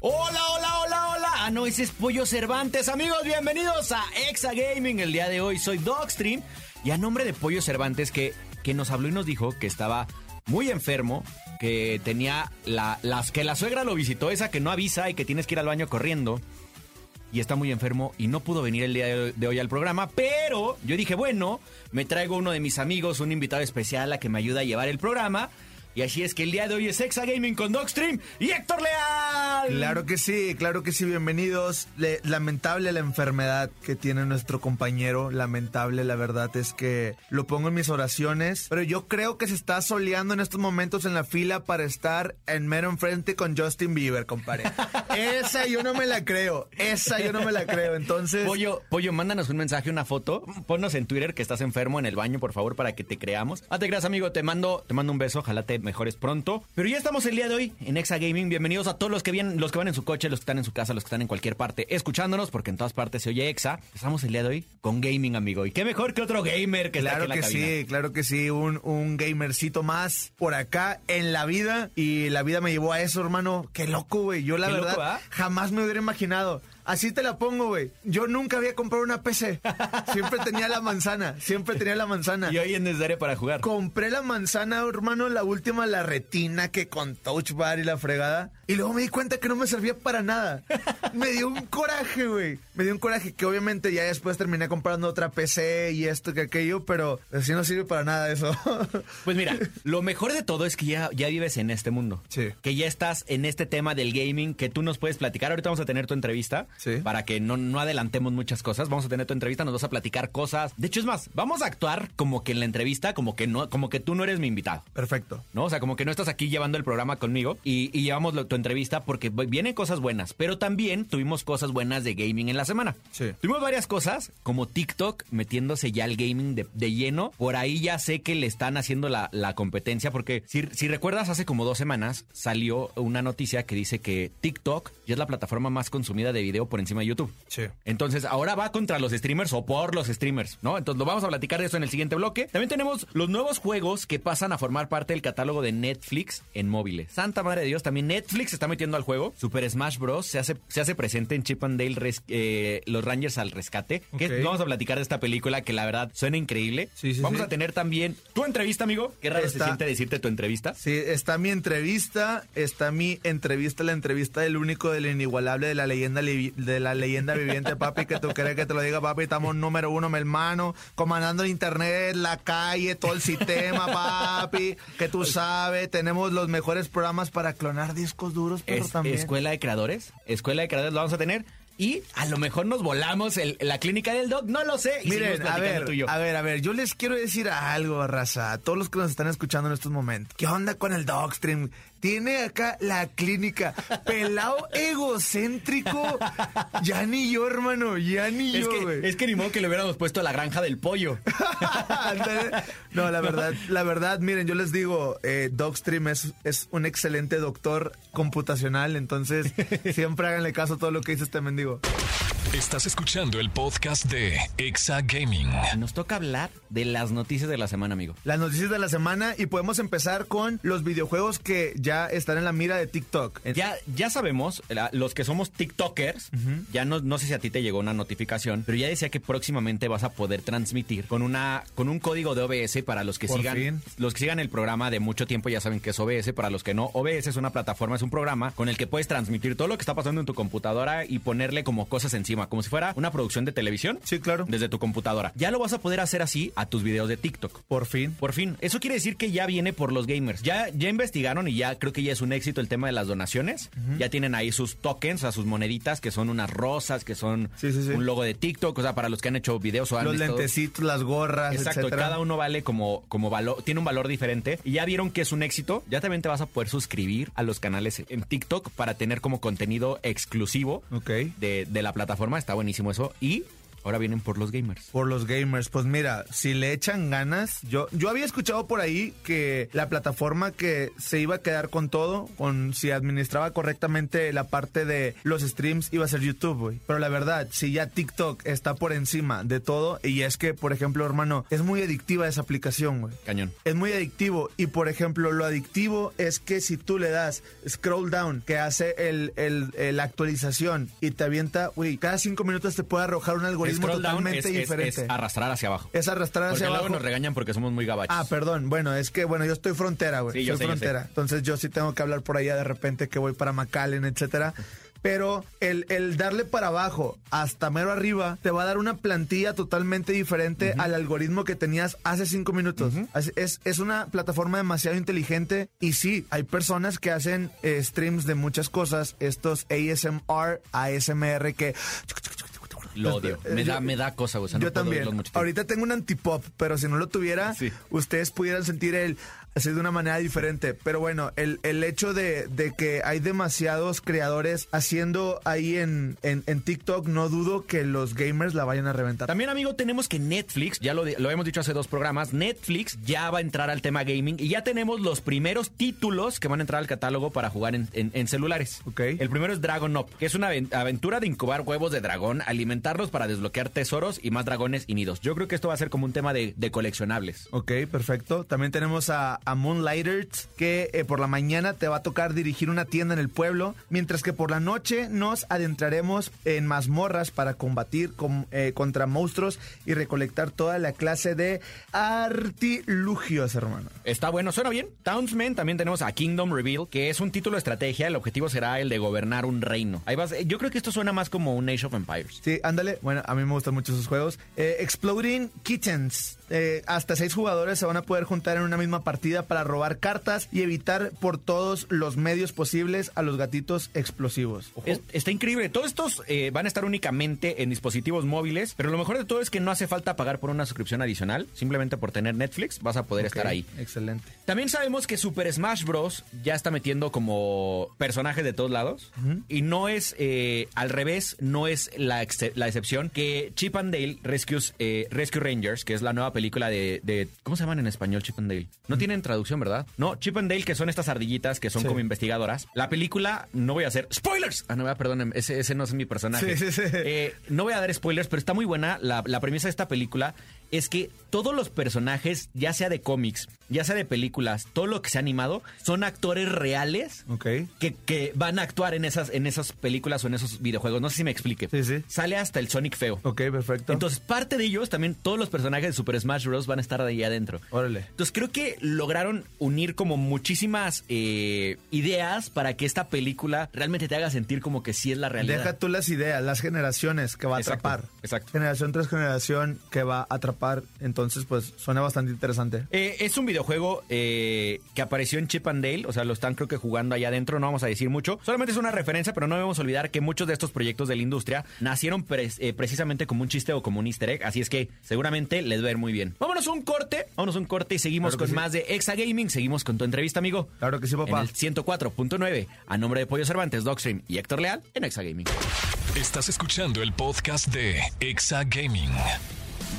Hola, hola, hola, hola. Ah, no, ese es Pollo Cervantes. Amigos, bienvenidos a Exa Gaming. El día de hoy soy Dogstream. Y a nombre de Pollo Cervantes, que, que nos habló y nos dijo que estaba muy enfermo, que tenía la, las que la suegra lo visitó, esa que no avisa y que tienes que ir al baño corriendo. Y está muy enfermo y no pudo venir el día de hoy al programa, pero yo dije, bueno, me traigo uno de mis amigos, un invitado especial a que me ayude a llevar el programa. Y así es que el día de hoy es Exa Gaming con Dogstream y Héctor Leal. Claro que sí, claro que sí, bienvenidos. Le- lamentable la enfermedad que tiene nuestro compañero, lamentable, la verdad es que lo pongo en mis oraciones, pero yo creo que se está soleando en estos momentos en la fila para estar en mero enfrente con Justin Bieber, compadre. esa yo no me la creo, esa yo no me la creo, entonces... Pollo, Pollo, mándanos un mensaje, una foto. Ponnos en Twitter que estás enfermo en el baño, por favor, para que te creamos. Ah, te creas, amigo. Te mando, te mando un beso. Ojalá te mejores pronto. Pero ya estamos el día de hoy en Exa Gaming. Bienvenidos a todos los que vienen, los que van en su coche, los que están en su casa, los que están en cualquier parte, escuchándonos, porque en todas partes se oye Exa. Estamos el día de hoy con gaming, amigo. Y qué mejor que otro gamer que está Claro aquí en la que cabina. sí, claro que sí, un, un gamercito más por acá en la vida y la vida me llevó a eso, hermano. Qué loco, güey. Yo la Qué verdad loco, ¿ah? jamás me hubiera imaginado. Así te la pongo, güey. Yo nunca había comprado una PC. Siempre tenía la manzana, siempre tenía la manzana. Y hoy es necesario para jugar. Compré la manzana, hermano, la última, la retina que con touch bar y la fregada. Y luego me di cuenta que no me servía para nada. Me dio un coraje, güey. Me dio un coraje que obviamente ya después terminé comprando otra PC y esto que aquello, pero así no sirve para nada eso. Pues mira, lo mejor de todo es que ya, ya vives en este mundo. Sí. Que ya estás en este tema del gaming, que tú nos puedes platicar. Ahorita vamos a tener tu entrevista. Sí. Para que no, no adelantemos muchas cosas. Vamos a tener tu entrevista, nos vas a platicar cosas. De hecho, es más, vamos a actuar como que en la entrevista, como que no, como que tú no eres mi invitado. Perfecto. ¿no? O sea, como que no estás aquí llevando el programa conmigo y, y llevamos lo- tu entrevista porque vienen cosas buenas, pero también tuvimos cosas buenas de gaming en la semana. Sí. Tuvimos varias cosas, como TikTok metiéndose ya al gaming de, de lleno. Por ahí ya sé que le están haciendo la, la competencia porque si, si recuerdas, hace como dos semanas salió una noticia que dice que TikTok ya es la plataforma más consumida de video por encima de YouTube. Sí. Entonces, ahora va contra los streamers o por los streamers, ¿no? Entonces, lo vamos a platicar de eso en el siguiente bloque. También tenemos los nuevos juegos que pasan a formar parte del catálogo de Netflix en móviles. Santa madre de Dios, también Netflix se está metiendo al juego. Super Smash Bros. se hace, se hace presente en Chip and Dale Res- eh, Los Rangers al Rescate. Que vamos a platicar de esta película que la verdad suena increíble. Sí, sí, vamos sí. a tener también tu entrevista, amigo. Qué raro se Está- siente decirte tu entrevista. Sí, está mi entrevista, está mi entrevista, la entrevista del único, del inigualable, de la leyenda li- de la leyenda viviente, papi, que tú quieres que te lo diga, papi, estamos número uno, mi hermano, comandando el internet, la calle, todo el sistema, papi, que tú sabes, tenemos los mejores programas para clonar discos duros, pero Es- también. Escuela de Creadores. Escuela de Creadores lo vamos a tener. Y a lo mejor nos volamos el- la clínica del dog, no lo sé. Y Miren, a ver, tú y yo. a ver, a ver, yo les quiero decir algo, raza, a todos los que nos están escuchando en estos momentos. ¿Qué onda con el Dogstream? Tiene acá la clínica, pelado egocéntrico. Ya ni yo, hermano, ya ni Es yo, güey. es que ni modo que le hubiéramos puesto la granja del pollo. No, la verdad, la verdad, miren, yo les digo, eh, Dogstream es, es un excelente doctor computacional, entonces siempre háganle caso a todo lo que dice este mendigo. Estás escuchando el podcast de Exa Gaming. Nos toca hablar de las noticias de la semana, amigo. Las noticias de la semana y podemos empezar con los videojuegos que ya están en la mira de TikTok. Ya, ya sabemos, los que somos TikTokers, ya no, no sé si a ti te llegó una notificación, pero ya decía que próximamente vas a poder transmitir con una con un código de OBS para los que Por sigan fin. los que sigan el programa de mucho tiempo ya saben que es OBS, para los que no, OBS es una plataforma, es un programa con el que puedes transmitir todo lo que está pasando en tu computadora y ponerle como cosas encima encima, como si fuera una producción de televisión. Sí, claro. Desde tu computadora. Ya lo vas a poder hacer así a tus videos de TikTok. Por fin. Por fin. Eso quiere decir que ya viene por los gamers. Ya, ya investigaron y ya creo que ya es un éxito el tema de las donaciones. Ya tienen ahí sus tokens, a sus moneditas, que son unas rosas, que son Sí, sí, sí. un logo de TikTok. O sea, para los que han hecho videos o han Los visto- lentecitos, las gorras, Exacto, etcétera. cada uno vale como, como valor, tiene un valor diferente. Y ya vieron que es un éxito. Ya también te vas a poder suscribir a los canales en TikTok para tener como contenido exclusivo de la plataforma. Está buenísimo eso. Y ahora vienen por los gamers. Por los gamers, pues mira, si le echan ganas, yo, yo había escuchado por ahí que la plataforma que se iba a quedar con todo, con si administraba correctamente la parte de los streams, iba a ser YouTube, güey. Pero la verdad, si ya TikTok está por encima de todo, y es que, por ejemplo, hermano, es muy adictiva esa aplicación, güey. Cañón. Es muy adictivo y por ejemplo lo adictivo es que si tú le das scroll down que hace el, el- el- la actualización y te avienta, güey, cada cinco minutos te puede arrojar un algoritmo Totalmente es, diferente. es arrastrar hacia abajo. Es arrastrar Porque hacia luego abajo. nos regañan porque somos muy gabachos. Ah, perdón. Bueno, es que, bueno, yo estoy frontera, güey. Sí, yo Soy sé, yo frontera. sé. Entonces yo sí tengo que hablar por allá de repente que voy para McAllen, etcétera. Pero el, el darle para abajo hasta mero arriba te va a dar una plantilla totalmente diferente al algoritmo que tenías hace cinco minutos. Así- es, es una plataforma demasiado inteligente y sí, hay personas que hacen eh, streams de muchas cosas, estos ASMR, ASMR que... Lo odio. Me da, me da cosa, güey. O sea, Yo también. Ahorita tengo un antipop, pero si no lo tuviera, Sí. ustedes pudieran sentir el así de una manera diferente. Pero bueno, el, el hecho de, de que hay demasiados creadores haciendo ahí en, en, en TikTok, no dudo que los gamers la vayan a reventar. También, amigo, tenemos que Netflix, ya lo, lo hemos dicho hace dos programas, Netflix ya va a entrar al tema gaming y ya tenemos los primeros títulos que van a entrar al catálogo para jugar en, en- en celulares. Ok. El primero es Dragon Up, que es una aven- aventura de incubar huevos de dragón, alimentarlos para desbloquear tesoros y más dragones y nidos. Yo creo que esto va a ser como un tema de, de coleccionables. Ok, perfecto. También tenemos a, a Moonlighters, que eh, por la mañana te va a tocar dirigir una tienda en el pueblo, mientras que por la noche nos adentraremos en mazmorras para combatir con- eh, contra monstruos y recolectar toda la clase de artilugios, hermano. Está bueno, suena bien. Townsmen, también tenemos a Kingdom Reveal, que es un título de estrategia. El objetivo será el de gobernar un reino. Ahí vas. Yo creo que esto suena más como un Age of Empires. Sí, ándale. Bueno, a mí me gustan mucho esos juegos. Eh, Exploding Kittens. Eh, hasta seis jugadores se van a poder juntar en una misma partida para robar cartas y evitar por todos los medios posibles a los gatitos explosivos. Es- está increíble. Todos estos eh, van a estar únicamente en dispositivos móviles, pero lo mejor de todo es que no hace falta pagar por una suscripción adicional. Simplemente por tener Netflix vas a poder estar ahí. Excelente. También sabemos que Super Smash Bros. ya está metiendo como personajes de todos lados. Y no es eh, al revés, no es la, ex- la excepción que Chip and Dale Rescues, eh, Rescue Rangers, que es la nueva película de, de- ¿Cómo se llaman en español Chip and Dale? No tienen traducción, ¿verdad? No, Chip and Dale, que son estas ardillitas que son Sí. como investigadoras. La película, no voy a hacer spoilers. Ah, no, perdón, ese, ese no es mi personaje. Sí, sí, sí. Eh, no voy a dar spoilers, pero está muy buena. La, la premisa de esta película es que todos los personajes, ya sea de cómics, ya sea de películas, todo lo que se ha animado, son actores reales que, que van a actuar en esas, en esas películas o en esos videojuegos. No sé si me explique. Sí, sí. Sale hasta el Sonic feo. Ok, perfecto. Entonces, parte de ellos, también todos los personajes de Super Smash Bros. van a estar ahí adentro. Órale. Entonces creo que lograron unir como muchísimas eh, ideas para que esta película realmente te haga sentir como que sí es la realidad. Deja tú las ideas, las generaciones que va a Exacto, atrapar. exacto. Generación tras generación que va a atrapar. Entonces, pues suena bastante interesante. Eh, es un videojuego eh, que apareció en Chip and Dale, o sea, lo están creo que jugando allá adentro, no vamos a decir mucho. Solamente es una referencia, pero no debemos olvidar que muchos de estos proyectos de la industria nacieron pre- eh, precisamente como un chiste o como un easter egg, así es que seguramente les va a ir muy bien. Vámonos a un corte, vámonos a un corte y seguimos Claro con sí. más de Exa Gaming, seguimos con tu entrevista, amigo. Claro que sí, papá. En el 104.9, a nombre de Pollo Cervantes, Dogstream y Héctor Leal en Exa Gaming. Estás escuchando el podcast de Exa Gaming.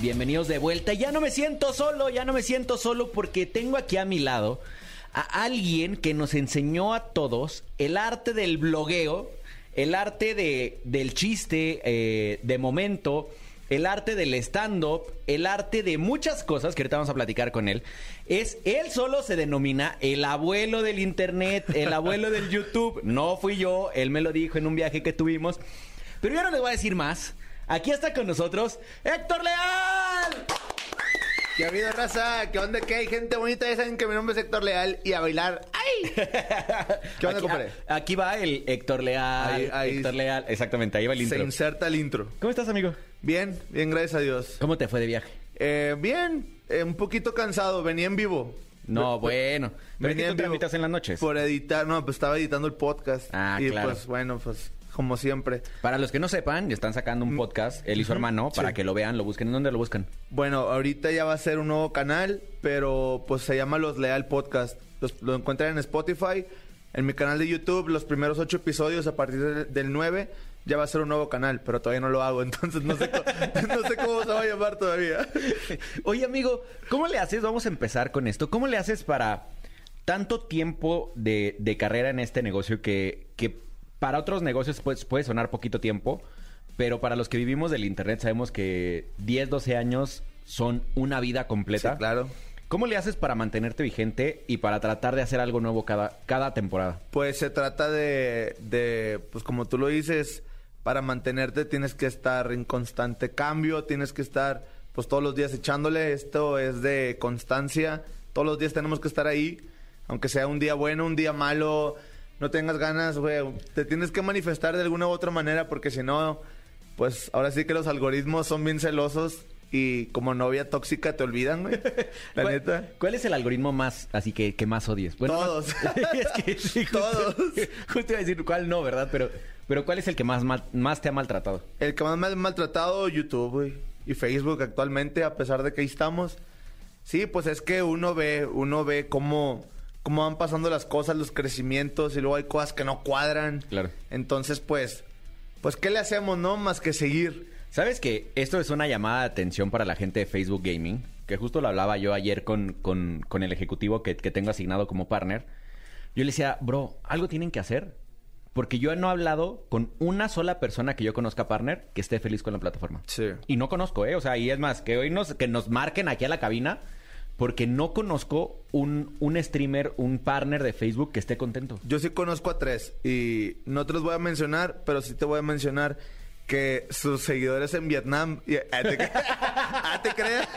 Bienvenidos de vuelta. Ya no me siento solo, ya no me siento solo porque tengo aquí a mi lado a alguien que nos enseñó a todos el arte del blogueo, el arte de, del chiste eh, de momento, el arte del stand-up, el arte de muchas cosas que ahorita vamos a platicar con él. Es, él solo se denomina el abuelo del internet, el abuelo del YouTube. No fui yo, él me lo dijo en un viaje que tuvimos. Pero yo no les voy a decir más. Aquí está con nosotros Héctor Leal. ¿Qué ha habido, raza? ¿Qué onda? ¿Qué hay? Gente bonita, ya saben que mi nombre es Héctor Leal y a bailar. ¡Ay! ¿Qué onda, compadre? aquí va el Héctor Leal. Ahí- ahí- Héctor Leal, exactamente, ahí va el Se intro. inserta el intro. ¿Cómo estás, amigo? Bien, bien, gracias a Dios. ¿Cómo te fue de viaje? Eh, bien, eh, un poquito cansado, venía en vivo. No, bueno. Pero Venía ¿qué en tú vivo tramitas en las noches? Por editar, no, pues estaba editando el podcast. Ah, y claro. pues bueno, pues como siempre. Para los que no sepan, están sacando un podcast, él y su hermano, para Mm. sí. que lo vean, lo busquen. ¿En dónde lo buscan? Bueno, ahorita ya va a ser un nuevo canal, pero pues se llama Los Leal Podcast. Los- lo encuentran en Spotify, en mi canal de YouTube, los primeros ocho episodios a partir de- del 9 ya va a ser un nuevo canal, pero todavía no lo hago, entonces no sé, co- no sé cómo se va a llamar todavía. Oye, amigo, ¿cómo le haces? Vamos a empezar con esto. ¿Cómo le haces para tanto tiempo de, de carrera en este negocio que, que para otros negocios pues, puede sonar poquito tiempo, pero para los que vivimos del Internet sabemos que 10, 12 años son una vida completa? Sí, claro. ¿Cómo le haces para mantenerte vigente y para tratar de hacer algo nuevo cada, cada temporada? Pues se trata de, de, pues como tú lo dices, para mantenerte tienes que estar en constante cambio, tienes que estar pues todos los días echándole, esto es de constancia, todos los días tenemos que estar ahí, aunque sea un día bueno, un día malo, no tengas ganas, güey, te tienes que manifestar de alguna u otra manera porque si no, pues ahora sí que los algoritmos son bien celosos y como novia tóxica te olvidan, güey. La ¿Cuál, neta. ¿Cuál es el algoritmo más, así que, que más odies? Todos. es que sí, justo- Todos. Justo iba a decir cuál no, ¿verdad? Pero, pero ¿cuál es el que más, mal- más te ha maltratado? El que más me ha maltratado, YouTube, güey. Y Facebook actualmente, a pesar de que ahí estamos. Sí, pues es que uno ve, uno ve cómo, cómo van pasando las cosas, los crecimientos, y luego hay cosas que no cuadran. Claro. Entonces, pues, pues, ¿qué le hacemos, no? Más que seguir. ¿Sabes que esto es una llamada de atención para la gente de Facebook Gaming? Que justo lo hablaba yo ayer con, con, con el ejecutivo que, que tengo asignado como partner. Yo le decía, bro, algo tienen que hacer. Porque yo no he hablado con una sola persona que yo conozca partner que esté feliz con la plataforma. Sí. Y no conozco, ¿eh? O sea, y es más, que hoy nos, que nos marquen aquí a la cabina, porque no conozco un, un streamer, un partner de Facebook que esté contento. Yo sí conozco a tres y no te los voy a mencionar, pero sí te voy a mencionar que sus seguidores en Vietnam... y- ah, te, cre- ah, te creas?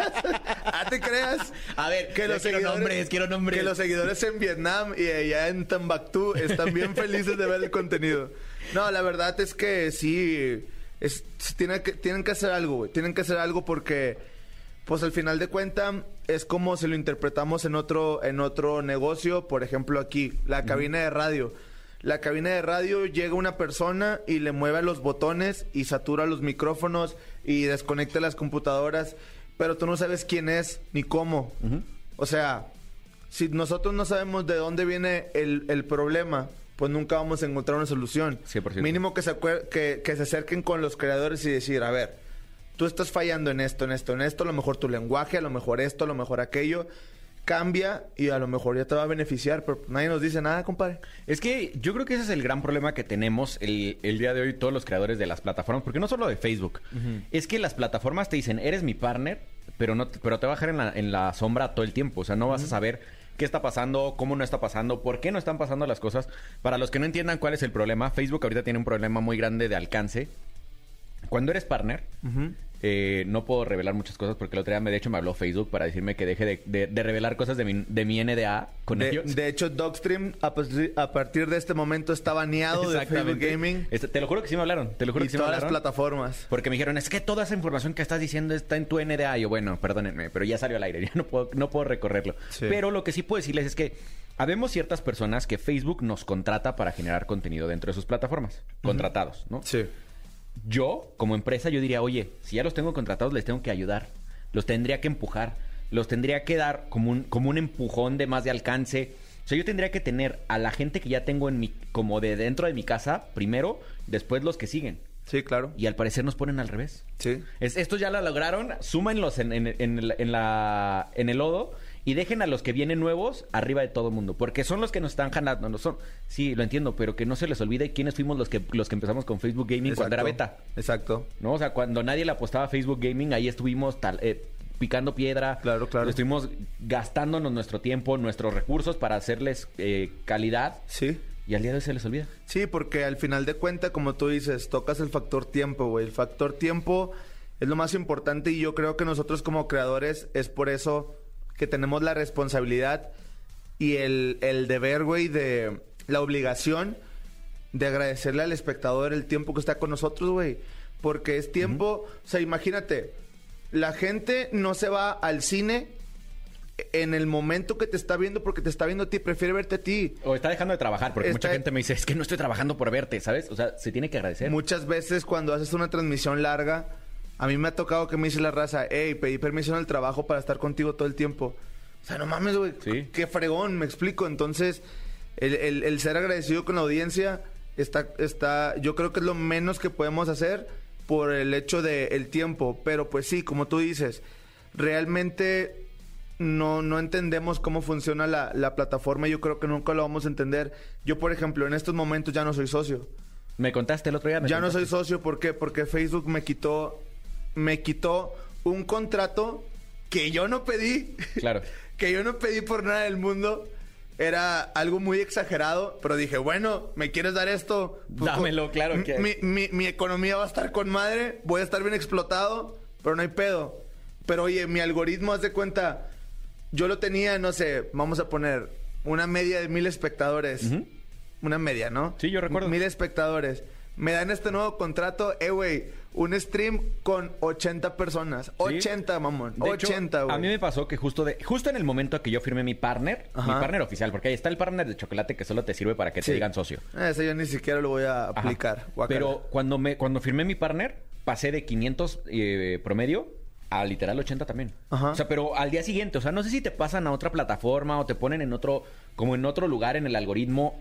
Ah, te creas? A ver, ya quiero nombres, quiero nombres. Que los seguidores en Vietnam y allá en Tambactú están bien felices de ver el contenido. No, la verdad es que sí... Es, tienen, que, tienen que hacer algo, güey. Tienen que hacer algo porque... Pues al final de cuentas es como si lo interpretamos en otro, en otro negocio, por ejemplo aquí, la cabina de radio. La cabina de radio llega una persona y le mueve los botones y satura los micrófonos y desconecta las computadoras, pero tú no sabes quién es ni cómo. O sea, si nosotros no sabemos de dónde viene el, el problema, pues nunca vamos a encontrar una solución. 100%. Mínimo que se, que, que se acerquen con los creadores y decir, a ver, tú estás fallando en esto, en esto, en esto, a lo mejor tu lenguaje, a lo mejor esto, a lo mejor aquello, cambia y a lo mejor ya te va a beneficiar, pero nadie nos dice nada, compadre. Es que yo creo que ese es el gran problema que tenemos el, el día de hoy todos los creadores de las plataformas, porque no solo de Facebook, es que las plataformas te dicen, eres mi partner, pero no te- pero te va a dejar en la, en la sombra todo el tiempo, o sea, no vas a saber qué está pasando, cómo no está pasando, por qué no están pasando las cosas. Para los que no entiendan cuál es el problema, Facebook ahorita tiene un problema muy grande de alcance. Cuando eres partner, eh, no puedo revelar muchas cosas porque el otro día, me, de hecho, me habló Facebook para decirme que deje de, de- de revelar cosas de mi, de mi NDA con De, ellos. de hecho, Dogstream a, partir- a partir de este momento está baneado de Facebook. Gaming Este, te lo juro que sí me hablaron. Te lo juro y que sí me todas las hablaron. plataformas. Porque me dijeron, es que toda esa información que estás diciendo está en tu NDA. Y yo, bueno, perdónenme, pero ya salió al aire, ya no puedo, no puedo recorrerlo. Sí. Pero lo que sí puedo decirles es que habemos ciertas personas que Facebook nos contrata para generar contenido dentro de sus plataformas. Contratados, ¿no? Sí. Yo, como empresa, yo diría, oye, si ya los tengo contratados, les tengo que ayudar. Los tendría que empujar. Los tendría que dar como un, como un empujón de más de alcance. O sea, yo tendría que tener a la gente que ya tengo en mi, como de dentro de mi casa, primero, después los que siguen. Sí, claro. Y al parecer nos ponen al revés. Sí. Es- estos ya la lograron, súmenlos en, en, en en la, en el lodo y dejen a los que vienen nuevos arriba de todo el mundo. Porque son los que nos están jalando. No son, sí, lo entiendo, pero que no se les olvide quiénes fuimos los que, los que empezamos con Facebook Gaming cuando era beta. Exacto. ¿no? O sea, cuando nadie le apostaba a Facebook Gaming, ahí estuvimos tal, eh, picando piedra. Claro, claro. Estuvimos gastándonos nuestro tiempo, nuestros recursos para hacerles eh, calidad. Sí. Y al día de hoy se les olvida. Sí, porque al final de cuentas, como tú dices, tocas el factor tiempo, güey. El factor tiempo es lo más importante y yo creo que nosotros como creadores es por eso que tenemos la responsabilidad y el, el deber, güey, de, la obligación de agradecerle al espectador el tiempo que está con nosotros, güey. Porque es tiempo, o sea, imagínate, la gente no se va al cine en el momento que te está viendo porque te está viendo a ti, prefiere verte a ti. O está dejando de trabajar, porque Está- mucha gente me dice, es que no estoy trabajando por verte, ¿sabes? O sea, se tiene que agradecer. Muchas veces cuando haces una transmisión larga, a mí me ha tocado que me dice la raza, hey, pedí permiso en el trabajo para estar contigo todo el tiempo. O sea, no mames, güey. Sí. Qué fregón, me explico. Entonces, el, el- el ser agradecido con la audiencia está, está, yo creo que es lo menos que podemos hacer por el hecho del tiempo. Pero pues sí, como tú dices, realmente no, no entendemos cómo funciona la, la plataforma. Yo creo que nunca lo vamos a entender. Yo, por ejemplo, en estos momentos ya no soy socio. Me contaste el otro día. me Ya no soy socio, ¿por qué? Porque Facebook me quitó, me quitó un contrato que yo no pedí, Claro. que yo no pedí por nada del mundo. Era algo muy exagerado, pero dije, bueno, ¿me quieres dar esto? Pues, Dámelo, claro que- Mi, mi- mi economía va a estar con madre, voy a estar bien explotado, pero no hay pedo. Pero oye, mi algoritmo, haz de cuenta, yo lo tenía, no sé, vamos a poner una media de mil espectadores. Una media, ¿no? Sí, yo recuerdo. Mil espectadores. Me dan este nuevo contrato, eh, güey, un stream con 80 personas. 80, mamón. De hecho, 80, güey. A mí me pasó que justo de justo en el momento que yo firmé mi partner, Ajá. mi partner oficial, porque ahí está el partner de chocolate que solo te sirve para que Sí. te digan socio. Eh, Ese yo ni siquiera lo voy a aplicar. Pero cuando me cuando firmé mi partner, pasé de 500 eh, promedio a literal 80 también. Ajá. O sea, pero al día siguiente, o sea, no sé si te pasan a otra plataforma o te ponen en otro como en otro lugar en el algoritmo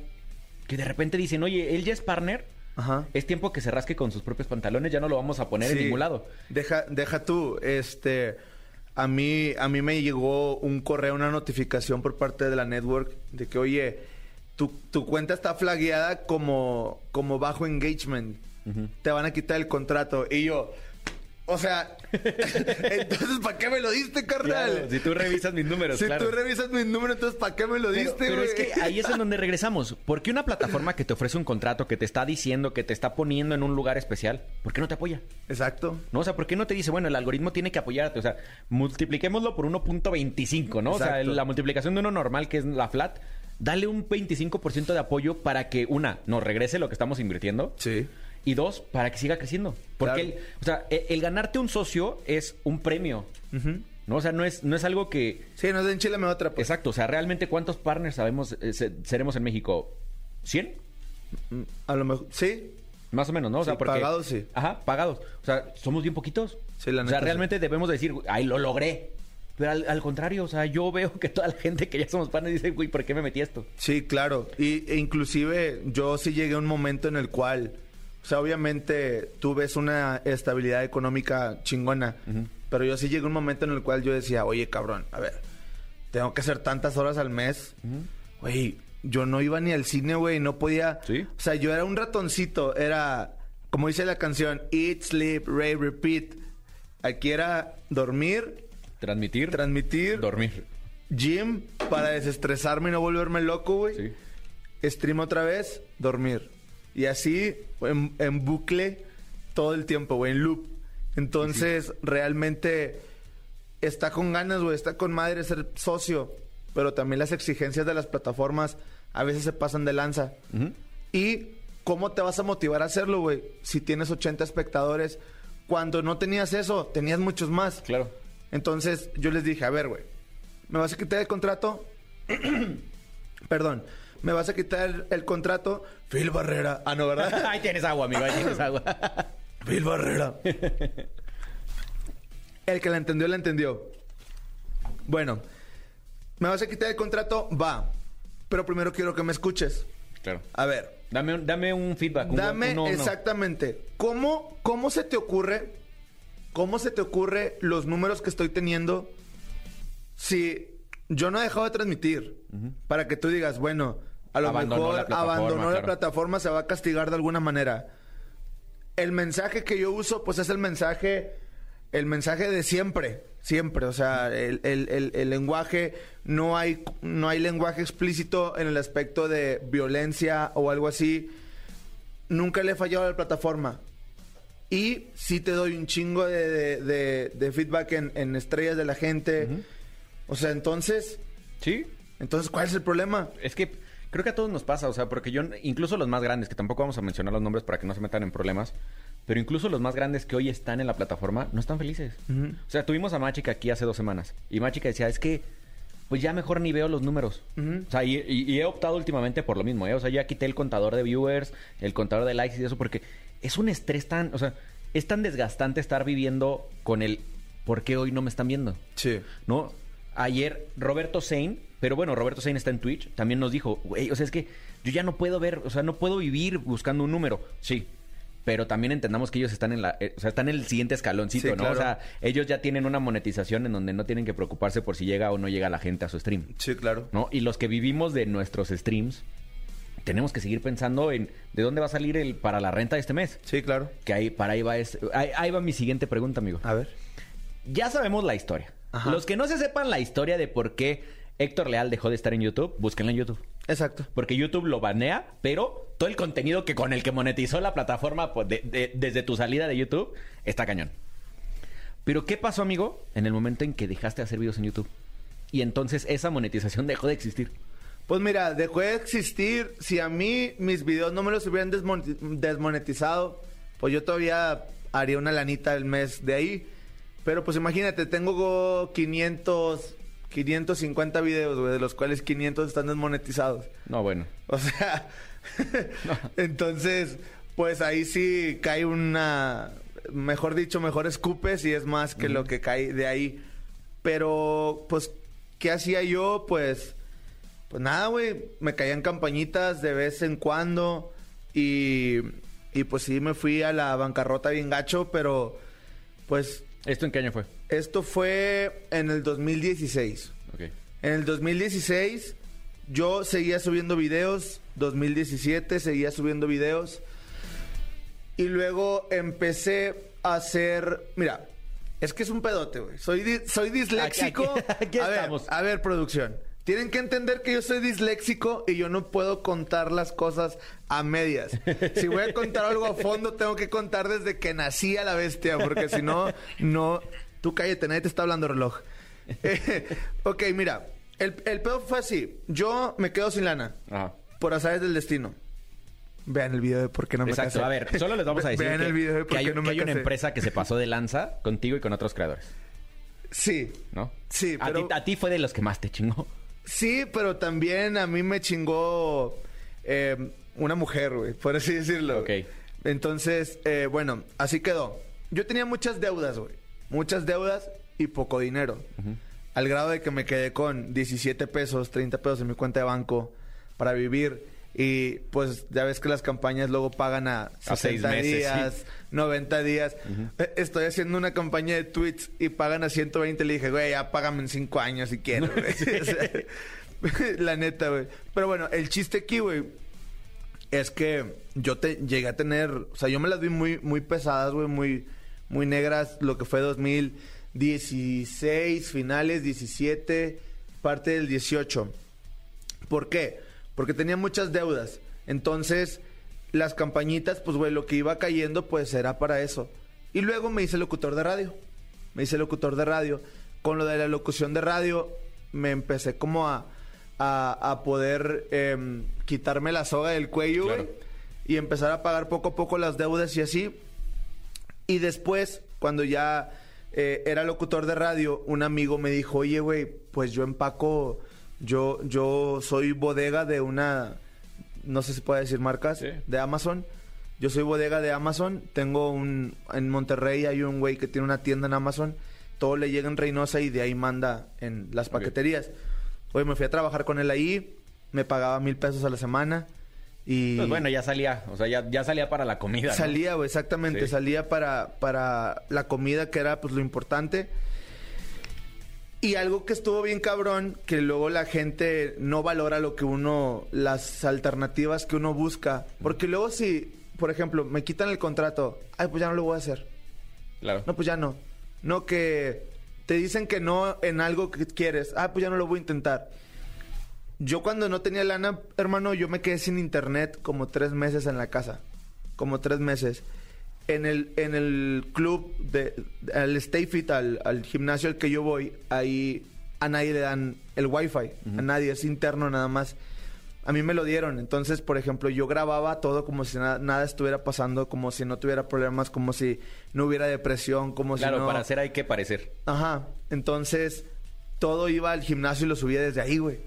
que de repente dicen, "Oye, él ya es partner." Ajá. Es tiempo que se rasque con sus propios pantalones, ya no lo vamos a poner en Sí. ningún lado. Deja, deja tú, este, a mí, a mí me llegó un correo, una notificación por parte de la network de que, oye, tu, tu cuenta está flagueada como, como bajo engagement. Te van a quitar el contrato. Y yo, o sea, entonces, ¿para qué me lo diste, carnal? Claro, si tú revisas mis números, si claro. tú revisas mis números, entonces, ¿para qué me lo diste, pero es que ahí es en donde regresamos. ¿Por qué una plataforma que te ofrece un contrato, que te está diciendo, que te está poniendo en un lugar especial, ¿por qué no te apoya? Exacto. ¿No? O sea, ¿por qué no te dice, bueno, el algoritmo tiene que apoyarte? O sea, multipliquémoslo por 1.25, ¿no? O sea, la multiplicación de uno normal, que es la flat, dale un 25% de apoyo para que, una, nos regrese lo que estamos invirtiendo. Sí. Y dos, para que siga creciendo. Porque, Claro. el, o sea, el, el ganarte un socio es un premio. ¿No? O sea, no es, no es algo que, Sí, no es enchilame otra, pues. Exacto, o sea, realmente cuántos partners sabemos eh, se- seremos en México? ¿100? A lo mejor, sí. Más o menos, ¿no? O sea, Sí, porque pagados, sí. Ajá, pagados. O sea, somos bien poquitos. Sí, la o neta, sea, sí. realmente debemos decir, ay, lo logré. Pero al, al contrario, o sea, yo veo que toda la gente que ya somos partners dice, güey, ¿por qué me metí esto? Sí, claro. Y, e inclusive yo sí llegué a un momento en el cual, o sea, obviamente tú ves una estabilidad económica chingona, pero yo sí llegué a un momento en el cual yo decía, oye, cabrón, a ver, tengo que hacer tantas horas al mes. Güey, yo no iba ni al cine, güey, no podía. Sí. O sea, yo era un ratoncito, era, como dice la canción, eat, sleep, rave, repeat. Aquí era dormir, Transmitir, transmitir, dormir. gym para desestresarme y no volverme loco, güey Sí. stream otra vez, dormir. Y así en, en bucle todo el tiempo, güey, en loop. Entonces, realmente está con ganas, güey, está con madre ser socio. Pero también las exigencias de las plataformas a veces se pasan de lanza. Y cómo te vas a motivar a hacerlo, güey, si tienes 80 espectadores. Cuando no tenías eso, tenías muchos más. Claro. Entonces yo les dije, a ver, güey, ¿me vas a quitar el contrato? Perdón, ¿me vas a quitar el contrato? Phil Barrera. Ah, no, ¿verdad? ahí tienes agua, amigo, ahí tienes agua. Phil Barrera. el que la entendió, la entendió. Bueno, ¿me vas a quitar el contrato? Va. Pero primero quiero que me escuches. claro. A ver, Dame un, dame un feedback. un- Dame exactamente. ¿Cómo, ¿Cómo se te ocurre? ¿Cómo se te ocurre los números que estoy teniendo si yo no he dejado de transmitir? Para que tú digas, bueno, a lo Abandonó mejor la abandonó la plataforma, se va a castigar de alguna manera. El mensaje que yo uso, pues es el mensaje, el mensaje de siempre, siempre. O sea, el, el- el- el lenguaje, no hay, no hay lenguaje explícito en el aspecto de violencia o algo así. Nunca le he fallado a la plataforma. Y sí te doy un chingo de, de- de- de feedback en, en estrellas de la gente. O sea, entonces, Sí, entonces, ¿cuál es el problema? Es que Creo que a todos nos pasa, o sea, porque yo, incluso los más grandes, que tampoco vamos a mencionar los nombres para que no se metan en problemas, pero incluso los más grandes que hoy están en la plataforma no están felices. O sea, tuvimos a Machica aquí hace dos semanas y Machica decía, es que pues ya mejor ni veo los números. O sea, y, y- y he optado últimamente por lo mismo, ¿eh? O sea, ya quité el contador de viewers, el contador de likes y eso, porque es un estrés tan, o sea, es tan desgastante estar viviendo con el ¿por qué hoy no me están viendo? Sí. ¿no? Ayer Roberto Sein, pero bueno, Roberto Sein está en Twitch, también nos dijo, güey, o sea, es que yo ya no puedo ver, o sea, no puedo vivir buscando un número. Sí. Pero también entendamos que ellos están en la, eh, o sea, están en el siguiente escaloncito, Sí, ¿no? claro. O sea, ellos ya tienen una monetización en donde no tienen que preocuparse por si llega o no llega la gente a su stream, Sí, claro. ¿no? Y los que vivimos de nuestros streams, tenemos que seguir pensando en de dónde va a salir el para la renta de este mes. Sí, claro. Que ahí, para ahí va, es, ahí, ahí va mi siguiente pregunta, amigo. A ver. Ya sabemos la historia. Ajá. Los que no se sepan la historia de por qué Héctor Leal dejó de estar en YouTube, búsquenla en YouTube. Exacto. Porque YouTube lo banea, pero todo el contenido que con el que monetizó la plataforma pues, de- de- desde tu salida de YouTube está cañón. Pero ¿qué pasó, amigo, en el momento en que dejaste de hacer videos en YouTube? Y entonces esa monetización dejó de existir. Pues mira, dejó de existir. Si a mí mis videos no me los hubieran desmoneti- desmonetizado, pues yo todavía haría una lanita al mes de ahí. Pero pues imagínate, tengo 500, 550 videos, güey, de los cuales 500 están desmonetizados. No, bueno. O sea, entonces, pues ahí sí cae una, mejor dicho, mejor escupes y es más que lo que cae de ahí. Pero, pues, ¿qué hacía yo? Pues, pues nada, güey, me caían campañitas de vez en cuando y, y pues sí me fui a la bancarrota bien gacho, pero pues ¿Esto en qué año fue? esto fue en el 2016. Ok. En el 2016 yo seguía subiendo videos, 2017 seguía subiendo videos y luego empecé a hacer, mira, es que es un pedote, güey. Soy di- soy disléxico. Aquí- aquí a ver, estamos. a ver, producción. Tienen que entender que yo soy disléxico y yo no puedo contar las cosas a medias. Si voy a contar algo a fondo, tengo que contar desde que nací a la bestia, porque si no, no. Tú cállate, nadie te está hablando reloj. Eh, ok, mira, el, el pedo fue así. Yo me quedo sin lana Ajá. por azares del destino. Vean el video de por qué no me Exacto. casé. A ver, solo les vamos a decir Vean que, el video de que por hay, qué no que me hay una empresa que se pasó de lanza contigo y con otros creadores, Sí, ¿no? Sí, a, pero- ti, a ti fue de los que más te chingó. Sí, pero también a mí me chingó eh, una mujer, güey, por así decirlo. Ok. Entonces, eh, bueno, así quedó. Yo tenía muchas deudas, güey. Muchas deudas y poco dinero. Al grado de que me quedé con 17 pesos, 30 pesos en mi cuenta de banco para vivir. Y pues ya ves que las campañas luego pagan a 60 seis meses, días, sí. 90 días. Eh, Estoy haciendo una campaña de tweets y pagan a 120. Le dije, güey, ya págame en 5 años si quieres, güey. O sea, La neta, güey. Pero bueno, el chiste aquí, güey, es que yo te llegué a tener, o sea, yo me las vi muy, muy pesadas, güey, muy, muy negras, lo que fue 2016, finales, 17, parte del 18. ¿Por qué? Porque tenía muchas deudas. Entonces, las campañitas, pues, güey, lo que iba cayendo, pues, era para eso. Y luego me hice locutor de radio. Me hice locutor de radio. Con lo de la locución de radio, me empecé como a, a, a poder em, quitarme la soga del cuello, güey. Y empezar a pagar poco a poco las deudas y así. Y después, cuando ya eh, era locutor de radio, un amigo me dijo, oye, güey, pues yo empaco, yo, yo soy bodega de una, no sé si puede decir marcas, Sí. de Amazon. Yo soy bodega de Amazon, tengo un, en Monterrey hay un güey que tiene una tienda en Amazon, todo le llega en Reynosa y de ahí manda en las paqueterías. Oye, me fui a trabajar con él ahí, me pagaba mil pesos a la semana y... Pues bueno, ya salía, o sea, ya, ya salía para la comida. ¿no? Salía, exactamente. Sí. Salía para, para la comida, que era pues lo importante. Y algo que estuvo bien cabrón, que luego la gente no valora lo que uno, las alternativas que uno busca. Porque luego si, por ejemplo, me quitan el contrato, ay, pues ya no lo voy a hacer. Claro. No, pues ya no. No que te dicen que no en algo que quieres. Ah, pues ya no lo voy a intentar. Yo cuando no tenía lana, hermano, yo me quedé sin internet como tres meses en la casa. Como tres meses. En el, en el club, de, al Stay Fit, al, al gimnasio al que yo voy, ahí a nadie le dan el wifi. A nadie, es interno nada más. a mí me lo dieron. Entonces, por ejemplo, yo grababa todo como si nada, nada estuviera pasando, como si no tuviera problemas, como si no hubiera depresión, como claro, si no... para hacer hay que parecer. Ajá. Entonces, todo iba al gimnasio y lo subía desde ahí, güey.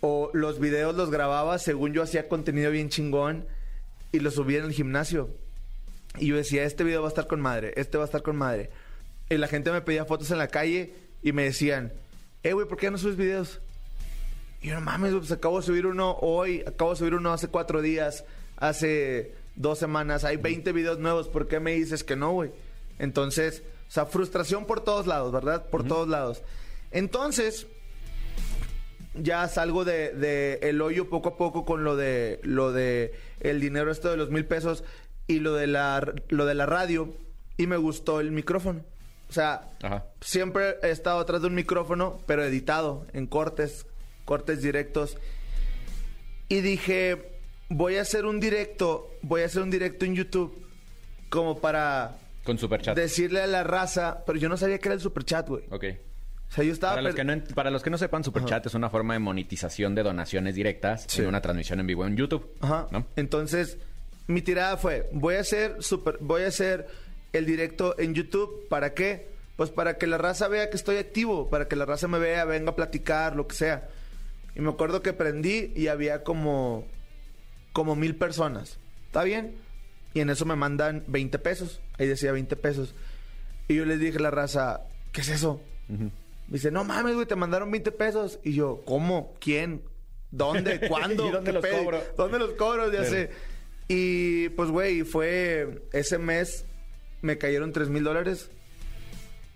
O los videos los grababa según yo hacía contenido bien chingón y los subía en el gimnasio. Y yo decía, este video va a estar con madre, este va a estar con madre. Y la gente me pedía fotos en la calle y me decían, eh, güey, ¿por qué no subes videos? Y yo, no mames, pues acabo de subir uno hoy, acabo de subir uno hace cuatro días, hace dos semanas, hay 20 videos nuevos, ¿por qué me dices que no, güey? Entonces, o sea, frustración por todos lados, ¿verdad? Por todos lados. Entonces, ya salgo de, de, el hoyo poco a poco con lo de lo de el dinero esto de los mil pesos y lo de la lo de la radio y me gustó el micrófono. O sea, Ajá. siempre he estado atrás de un micrófono, pero editado, en cortes, cortes directos. Y dije, voy a hacer un directo, voy a hacer un directo en YouTube como para Con superchat. decirle a la raza, pero yo no sabía que era el superchat, güey. Ok. O sea, yo estaba Para los, que no, para los que no sepan, Superchat es una forma de monetización de donaciones directas Sí. en una transmisión en vivo en YouTube. Ajá. ¿no? Entonces, mi tirada fue, voy a hacer super, voy a hacer el directo en YouTube, ¿para qué? Pues para que la raza vea que estoy activo, para que la raza me vea, venga a platicar, lo que sea. Y me acuerdo que prendí y había como como mil personas. ¿Está bien? Y en eso me mandan 20 pesos. Ahí decía 20 pesos. Y yo les dije a la raza, ¿qué es eso? Me dice, no mames, güey, te mandaron 20 pesos. Y yo, ¿cómo? ¿Quién? ¿Dónde? ¿Cuándo? ¿Y dónde ¿Qué los pedo? cobro? ¿Dónde los cobro? Ya sé. Y pues, güey, fue ese mes me cayeron 3 mil dólares.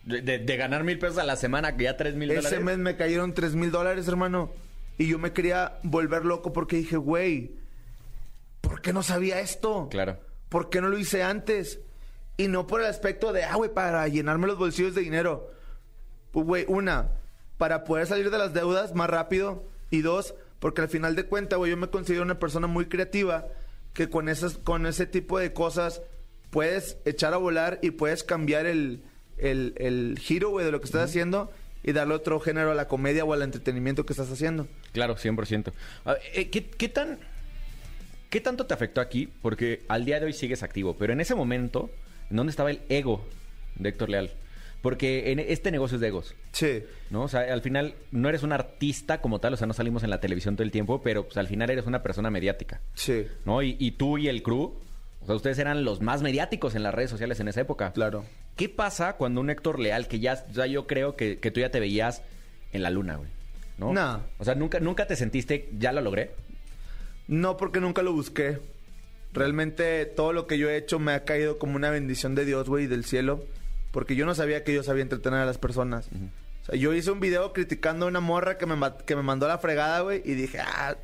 De, de- de ganar mil pesos a la semana, que ya tres mil Ese dólares. mes me cayeron 3 mil dólares, hermano. Y yo me quería volver loco porque dije, güey, ¿por qué no sabía esto? Claro. ¿Por qué no lo hice antes? Y no por el aspecto de, ah, güey, para llenarme los bolsillos de dinero. Pues, güey, una, para poder salir de las deudas más rápido. Y dos, porque al final de cuentas, güey, yo me considero una persona muy creativa que con, esas, con ese tipo de cosas puedes echar a volar y puedes cambiar el, el, el giro, güey, de lo que estás haciendo y darle otro género a la comedia o al entretenimiento que estás haciendo. Claro, 100%. A ver, eh, ¿qué, qué tan... ¿Qué tanto te afectó aquí? Porque al día de hoy sigues activo, pero en ese momento, ¿en dónde estaba el ego de Héctor Leal? Porque en este negocio es de egos, Sí. ¿no? O sea, al final no eres un artista como tal, o sea, no salimos en la televisión todo el tiempo, pero pues, al final eres una persona mediática, Sí. ¿no? Y, y tú y el crew, o sea, ustedes eran los más mediáticos en las redes sociales en esa época. Claro. ¿Qué pasa cuando un Héctor Leal, que ya, ya yo creo que, que tú ya te veías en la luna, güey? ¿No? No. O sea, nunca, nunca te sentiste, ya lo logré. No, porque nunca lo busqué. Realmente todo lo que yo he hecho me ha caído como una bendición de Dios, güey, del cielo. Porque yo no sabía que yo sabía entretener a las personas. O sea, yo hice un video criticando a una morra que me, que me mandó a la fregada, güey, y dije, ah,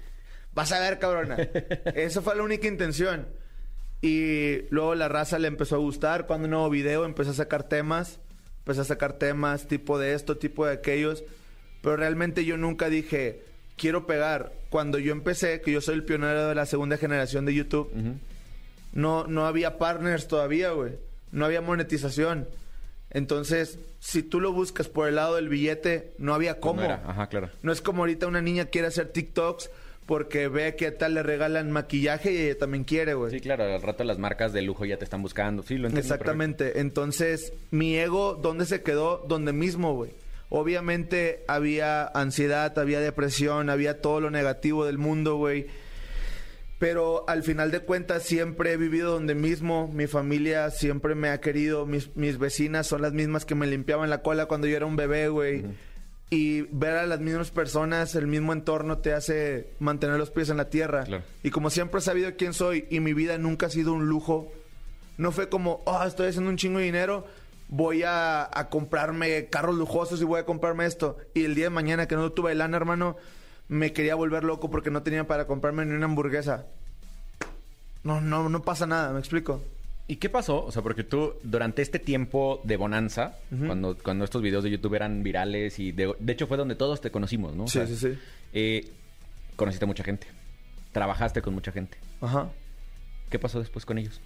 vas a ver, cabrona. Esa fue la única intención. Y luego la raza le empezó a gustar. Cuando un nuevo video empecé a sacar temas. Empecé a sacar temas tipo de esto, tipo de aquellos. Pero realmente yo nunca dije, quiero pegar. Cuando yo empecé, que yo soy el pionero de la segunda generación de YouTube, no, no había partners todavía, güey. No había monetización. Entonces, si tú lo buscas por el lado del billete, no había cómo. No Ajá, claro. No es como ahorita una niña quiere hacer TikToks porque ve que tal le regalan maquillaje y ella también quiere, güey. Sí, claro, al rato las marcas de lujo ya te están buscando. Sí, lo entiendo. Exactamente. Entonces, mi ego, ¿dónde se quedó? Donde mismo, güey. Obviamente había ansiedad, había depresión, había todo lo negativo del mundo, güey. Pero al final de cuentas siempre he vivido donde mismo, mi familia siempre me ha querido, mis, mis vecinas son las mismas que me limpiaban la cola cuando yo era un bebé, güey. Y ver a las mismas personas, el mismo entorno te hace mantener los pies en la tierra. Claro. Y como siempre he sabido quién soy y mi vida nunca ha sido un lujo, no fue como, oh, estoy haciendo un chingo de dinero, voy a, a comprarme carros lujosos y voy a comprarme esto. Y el día de mañana que no tuve lana, hermano, me quería volver loco porque no tenía para comprarme ni una hamburguesa. No, no, no pasa nada, ¿me explico? ¿Y qué pasó? O sea, porque tú durante este tiempo de bonanza, cuando, cuando estos videos de YouTube eran virales y de, de hecho fue donde todos te conocimos, ¿no? O Sí, sea, sí, sí. eh, conociste a mucha gente, trabajaste con mucha gente. Ajá. ¿Qué pasó después con ellos?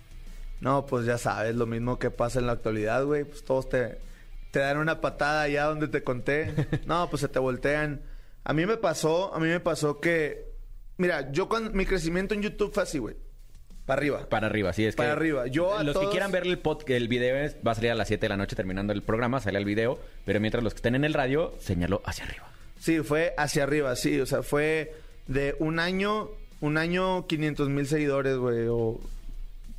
No, pues ya sabes, lo mismo que pasa en la actualidad, güey. Pues todos te, te dan una patada allá donde te conté. No, pues se te voltean. A mí me pasó, a mí me pasó que Mira, yo con mi crecimiento en YouTube fue así, güey. Para arriba. Para arriba, sí, es Para que arriba. Yo a los que quieran ver el pod, el video es- va a salir a las 7 de la noche terminando el programa, sale el video, pero mientras los que estén en el radio, señaló hacia arriba. Sí, fue hacia arriba, sí. O sea, fue de un año, un año 500 mil seguidores, güey. O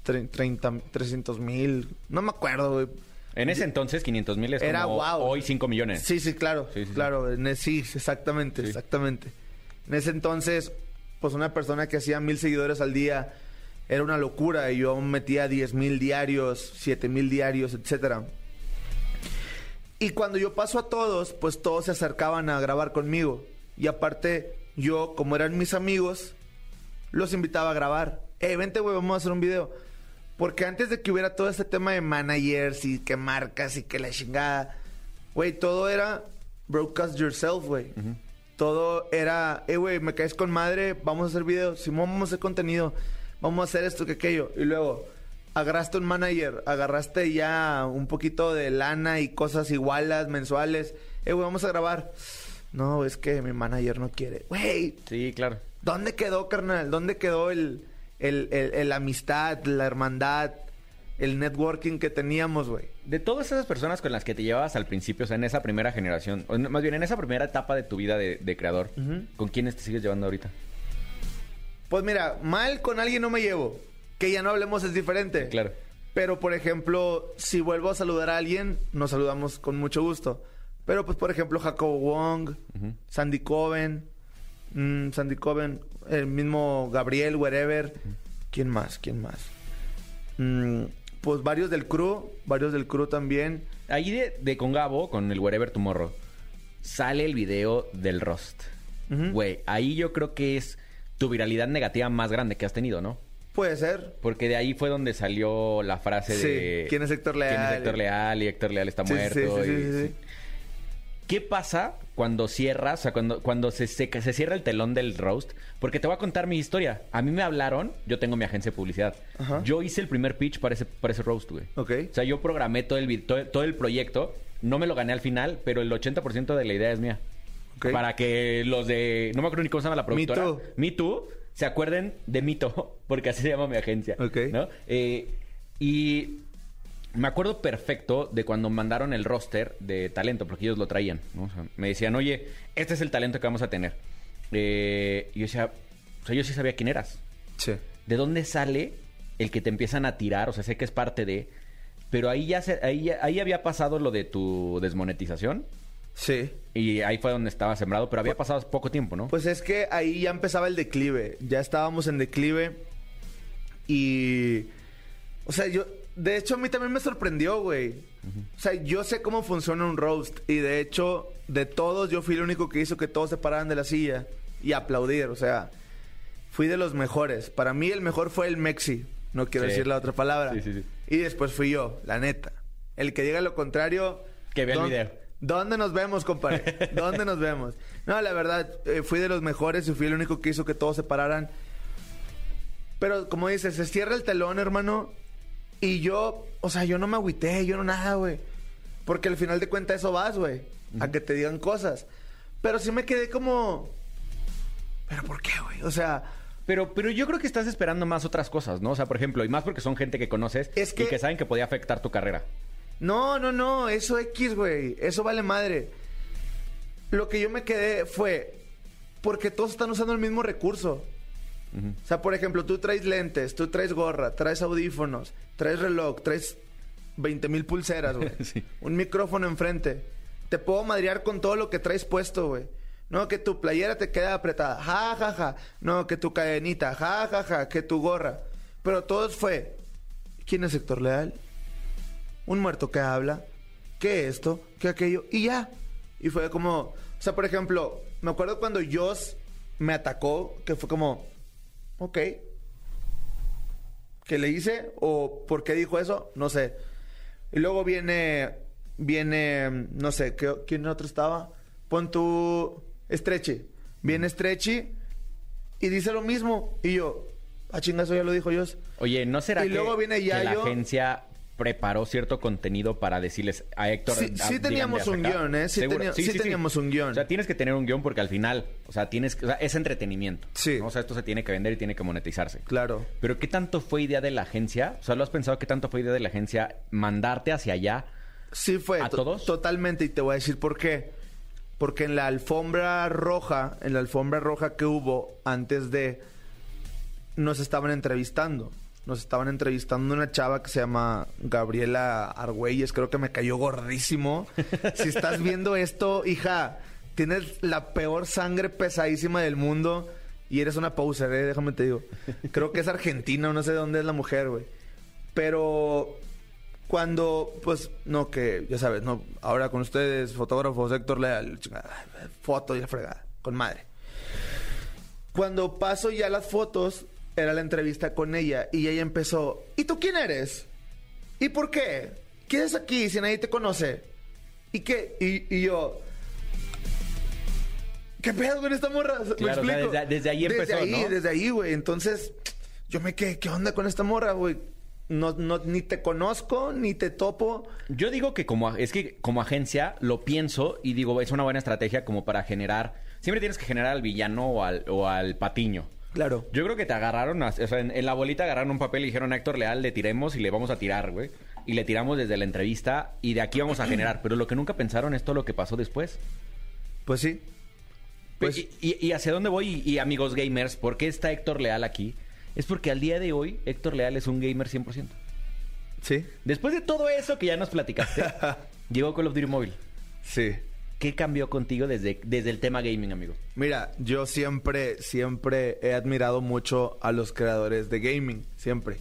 tre- 30, 300 mil. No me acuerdo, güey. En ese entonces 500 mil es Era como guau. hoy 5 millones. Sí, sí, claro. Sí, sí, sí. claro, en e- sí, exactamente, exactamente. En ese entonces, pues una persona que hacía mil seguidores al día era una locura. Y yo metía 10 mil diarios, 7 mil diarios, etcétera. Y cuando yo paso a todos, pues todos se acercaban a grabar conmigo. Y aparte, yo, como eran mis amigos, los invitaba a grabar. Eh, vente, güey, vamos a hacer un video. Porque antes de que hubiera todo este tema de managers y que marcas y que la chingada, güey, todo era broadcast yourself, güey. Todo era, eh, güey, me caes con madre, vamos a hacer videos, Simón, vamos a hacer contenido, vamos a hacer esto que aquello. Y luego, agarraste un manager, agarraste ya un poquito de lana y cosas igualas, mensuales. Eh, güey, vamos a grabar. No, es que mi manager no quiere. Güey, Sí, claro. ¿Dónde quedó, carnal? ¿Dónde quedó el, el, el- el amistad, la hermandad, el networking que teníamos, güey? De todas esas personas con las que te llevabas al principio, o sea, en esa primera generación, o más bien en esa primera etapa de tu vida de, de creador, ¿con quiénes te sigues llevando ahorita? Pues mira, mal con alguien no me llevo. Que ya no hablemos es diferente. Claro. Pero, por ejemplo, si vuelvo a saludar a alguien, nos saludamos con mucho gusto. Pero, pues, por ejemplo, Jacobo Wong, Sandy Coven, mm, Sandy Coven, el mismo Gabriel, wherever. ¿Quién más? ¿Quién más? Mm, pues varios del crew, varios del crew también. Ahí de, de con Gabo, con el Wherever Tomorrow, sale el video del. Ujú. Güey, ahí yo creo que es tu viralidad negativa más grande que has tenido, ¿no? Puede ser. Porque de ahí fue donde salió la frase Sí, de... ¿quién es Héctor ¿Quién es Leal? Héctor Leal? Y Héctor Leal está Sí, muerto. y- sí. ¿Qué pasa cuando cierras, o sea, cuando, cuando se, se, se cierra el telón del roast? Porque te voy a contar mi historia. A mí me hablaron, yo tengo mi agencia de publicidad. Ajá. Yo hice el primer pitch para ese, para ese roast, güey. Ok. O sea, yo programé todo el, todo, todo el proyecto. No me lo gané al final, pero el 80% de la idea es mía. Para que los de... No me acuerdo ni cómo se llama la Me productora. Too. Me Too se acuerden de Mito, porque así se llama mi agencia. Ok. ¿no? Eh, y me acuerdo perfecto de cuando mandaron el roster de talento, porque ellos lo traían. ¿no? O sea, me decían, oye, este es el talento que vamos a tener. Eh, y yo decía, o sea, yo sí sabía quién eras. Sí. ¿De dónde sale el que te empiezan a tirar? O sea, sé que es parte de... Pero ahí ya se, ahí, ahí había pasado lo de tu desmonetización. Sí. Y ahí fue donde estaba sembrado, pero había pasado poco tiempo, ¿no? Pues es que ahí ya empezaba el declive. Ya estábamos en declive. Y. O sea, yo. De hecho, a mí también me sorprendió, güey. O sea, yo sé cómo funciona un roast. Y de hecho, de todos, yo fui el único que hizo que todos se pararan de la silla y aplaudir. O sea, fui de los mejores. Para mí, el mejor fue el Mexi. No quiero Sí. decir la otra palabra. Sí, sí, sí. Y después fui yo, la neta. El que diga lo contrario. Que vea el ¿dó- video. ¿Dónde nos vemos, compadre? ¿Dónde nos vemos? No, la verdad, eh, fui de los mejores y fui el único que hizo que todos se pararan. Pero como dices, se cierra el telón, hermano. Y yo, o sea, yo no me agüité, yo no nada, güey. Porque al final de cuentas eso vas, güey. A que te digan cosas. Pero sí me quedé como... ¿Pero por qué, güey? O sea, Pero, pero yo creo que estás esperando más otras cosas, ¿no? O sea, por ejemplo, y más porque son gente que conoces Es y que- que saben que podía afectar tu carrera. No, no, no, eso X, güey. Eso vale madre. Lo que yo me quedé fue porque todos están usando el mismo recurso. O sea, por ejemplo, tú traes lentes, tú traes gorra, traes audífonos, traes reloj, traes 20 mil pulseras, güey. Sí. Un micrófono enfrente. Te puedo madrear con todo lo que traes puesto, güey. No, que tu playera te queda apretada. Ja, ja, ja. No, que tu cadenita. Ja, ja, ja. Que tu gorra. Pero todos fue. ¿Quién es Héctor Leal? un muerto que habla, que esto, que aquello, y ya. Y fue como, o sea, por ejemplo, me acuerdo cuando Joss me atacó, que fue como, ok, ¿qué le hice? ¿O por qué dijo eso? No sé. Y luego viene, viene, no sé, ¿qué- ¿quién otro estaba? Pon tu Stretchy. Viene Stretchy y dice lo mismo. Y yo, a chingazo ya lo dijo Joss. Oye, ¿no será Y que, luego viene que la Yayo. agencia preparó cierto contenido para decirles a Héctor. Sí, a- sí digan teníamos un guion, ¿eh? Sí Seguro. tenía- sí teníamos un guion. O sea, tienes que tener un guion porque al final, o sea, tienes, o sea, es entretenimiento. Sí. ¿no? O sea, esto se tiene que vender y tiene que monetizarse. Claro. Pero ¿qué tanto fue idea de la agencia? O sea, ¿lo has pensado qué tanto fue idea de la agencia mandarte hacia allá? Sí fue. ¿A to- todos? Totalmente. Y te voy a decir por qué. Porque en la alfombra roja, en la alfombra roja que hubo antes de, nos estaban entrevistando. Nos estaban entrevistando una chava que se llama Gabriela Argüelles. Creo que me cayó gordísimo. si estás viendo esto, hija, tienes la peor sangre pesadísima del mundo. Y eres una poser, ¿eh? déjame te digo. Creo que es argentina no sé de dónde es la mujer, güey. Pero cuando, pues, no, que ya sabes, no, ahora con ustedes, fotógrafos, Héctor Leal, chingada, foto y la fregada, con madre. Cuando paso ya las fotos, era la entrevista con ella y ella empezó, ¿y tú quién eres? ¿Y por qué? ¿Qué es aquí si nadie te conoce? ¿Y qué? Y, y yo, ¿qué pedo con esta morra? ¿Me Claro, o sea, explico? desde- desde ahí empezó, Desde ahí, ¿no? desde ahí, güey. Entonces, yo me quedé, ¿qué onda con esta morra, güey? No, no, ni te conozco, ni te topo. Yo digo que como es que como agencia lo pienso y digo, es una buena estrategia como para generar. Siempre tienes que generar al villano o al, o al patiño. Claro. Yo creo que te agarraron, a- o sea, en, en la bolita agarraron un papel y dijeron a Héctor Leal, le tiremos y le vamos a tirar, güey. Y le tiramos desde la entrevista y de aquí vamos a generar. Pero lo que nunca pensaron es todo lo que pasó después. Pues sí. Pues- y, y- y hacia dónde voy? Y, y amigos gamers, ¿por qué está Héctor Leal aquí? Es porque al día de hoy Héctor Leal es un gamer 100%. Sí. Después de todo eso que ya nos platicaste, llegó Call of Duty Mobile. Sí. ¿Qué cambió contigo desde, desde el tema gaming, amigo? Mira, yo siempre, siempre he admirado mucho a los creadores de gaming. Siempre.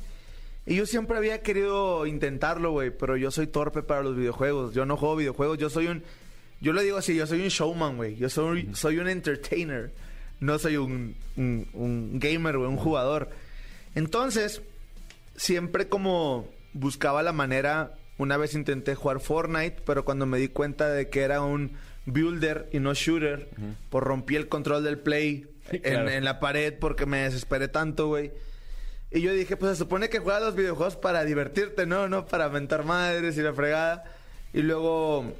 Y yo siempre había querido intentarlo, güey, pero yo soy torpe para los videojuegos. Yo no juego videojuegos, yo soy un... Yo lo digo así, yo soy un showman, güey. Yo soy, soy un entertainer. No soy un, un, un gamer, güey, un jugador. Entonces, siempre como buscaba la manera... Una vez intenté jugar Fortnite, pero cuando me di cuenta de que era un builder y no shooter, pues rompí el control del play Sí, en, claro. en la pared porque me desesperé tanto, güey. Y yo dije, pues se supone que juegas los videojuegos para divertirte, ¿no? No para mentar madres y la fregada. Y luego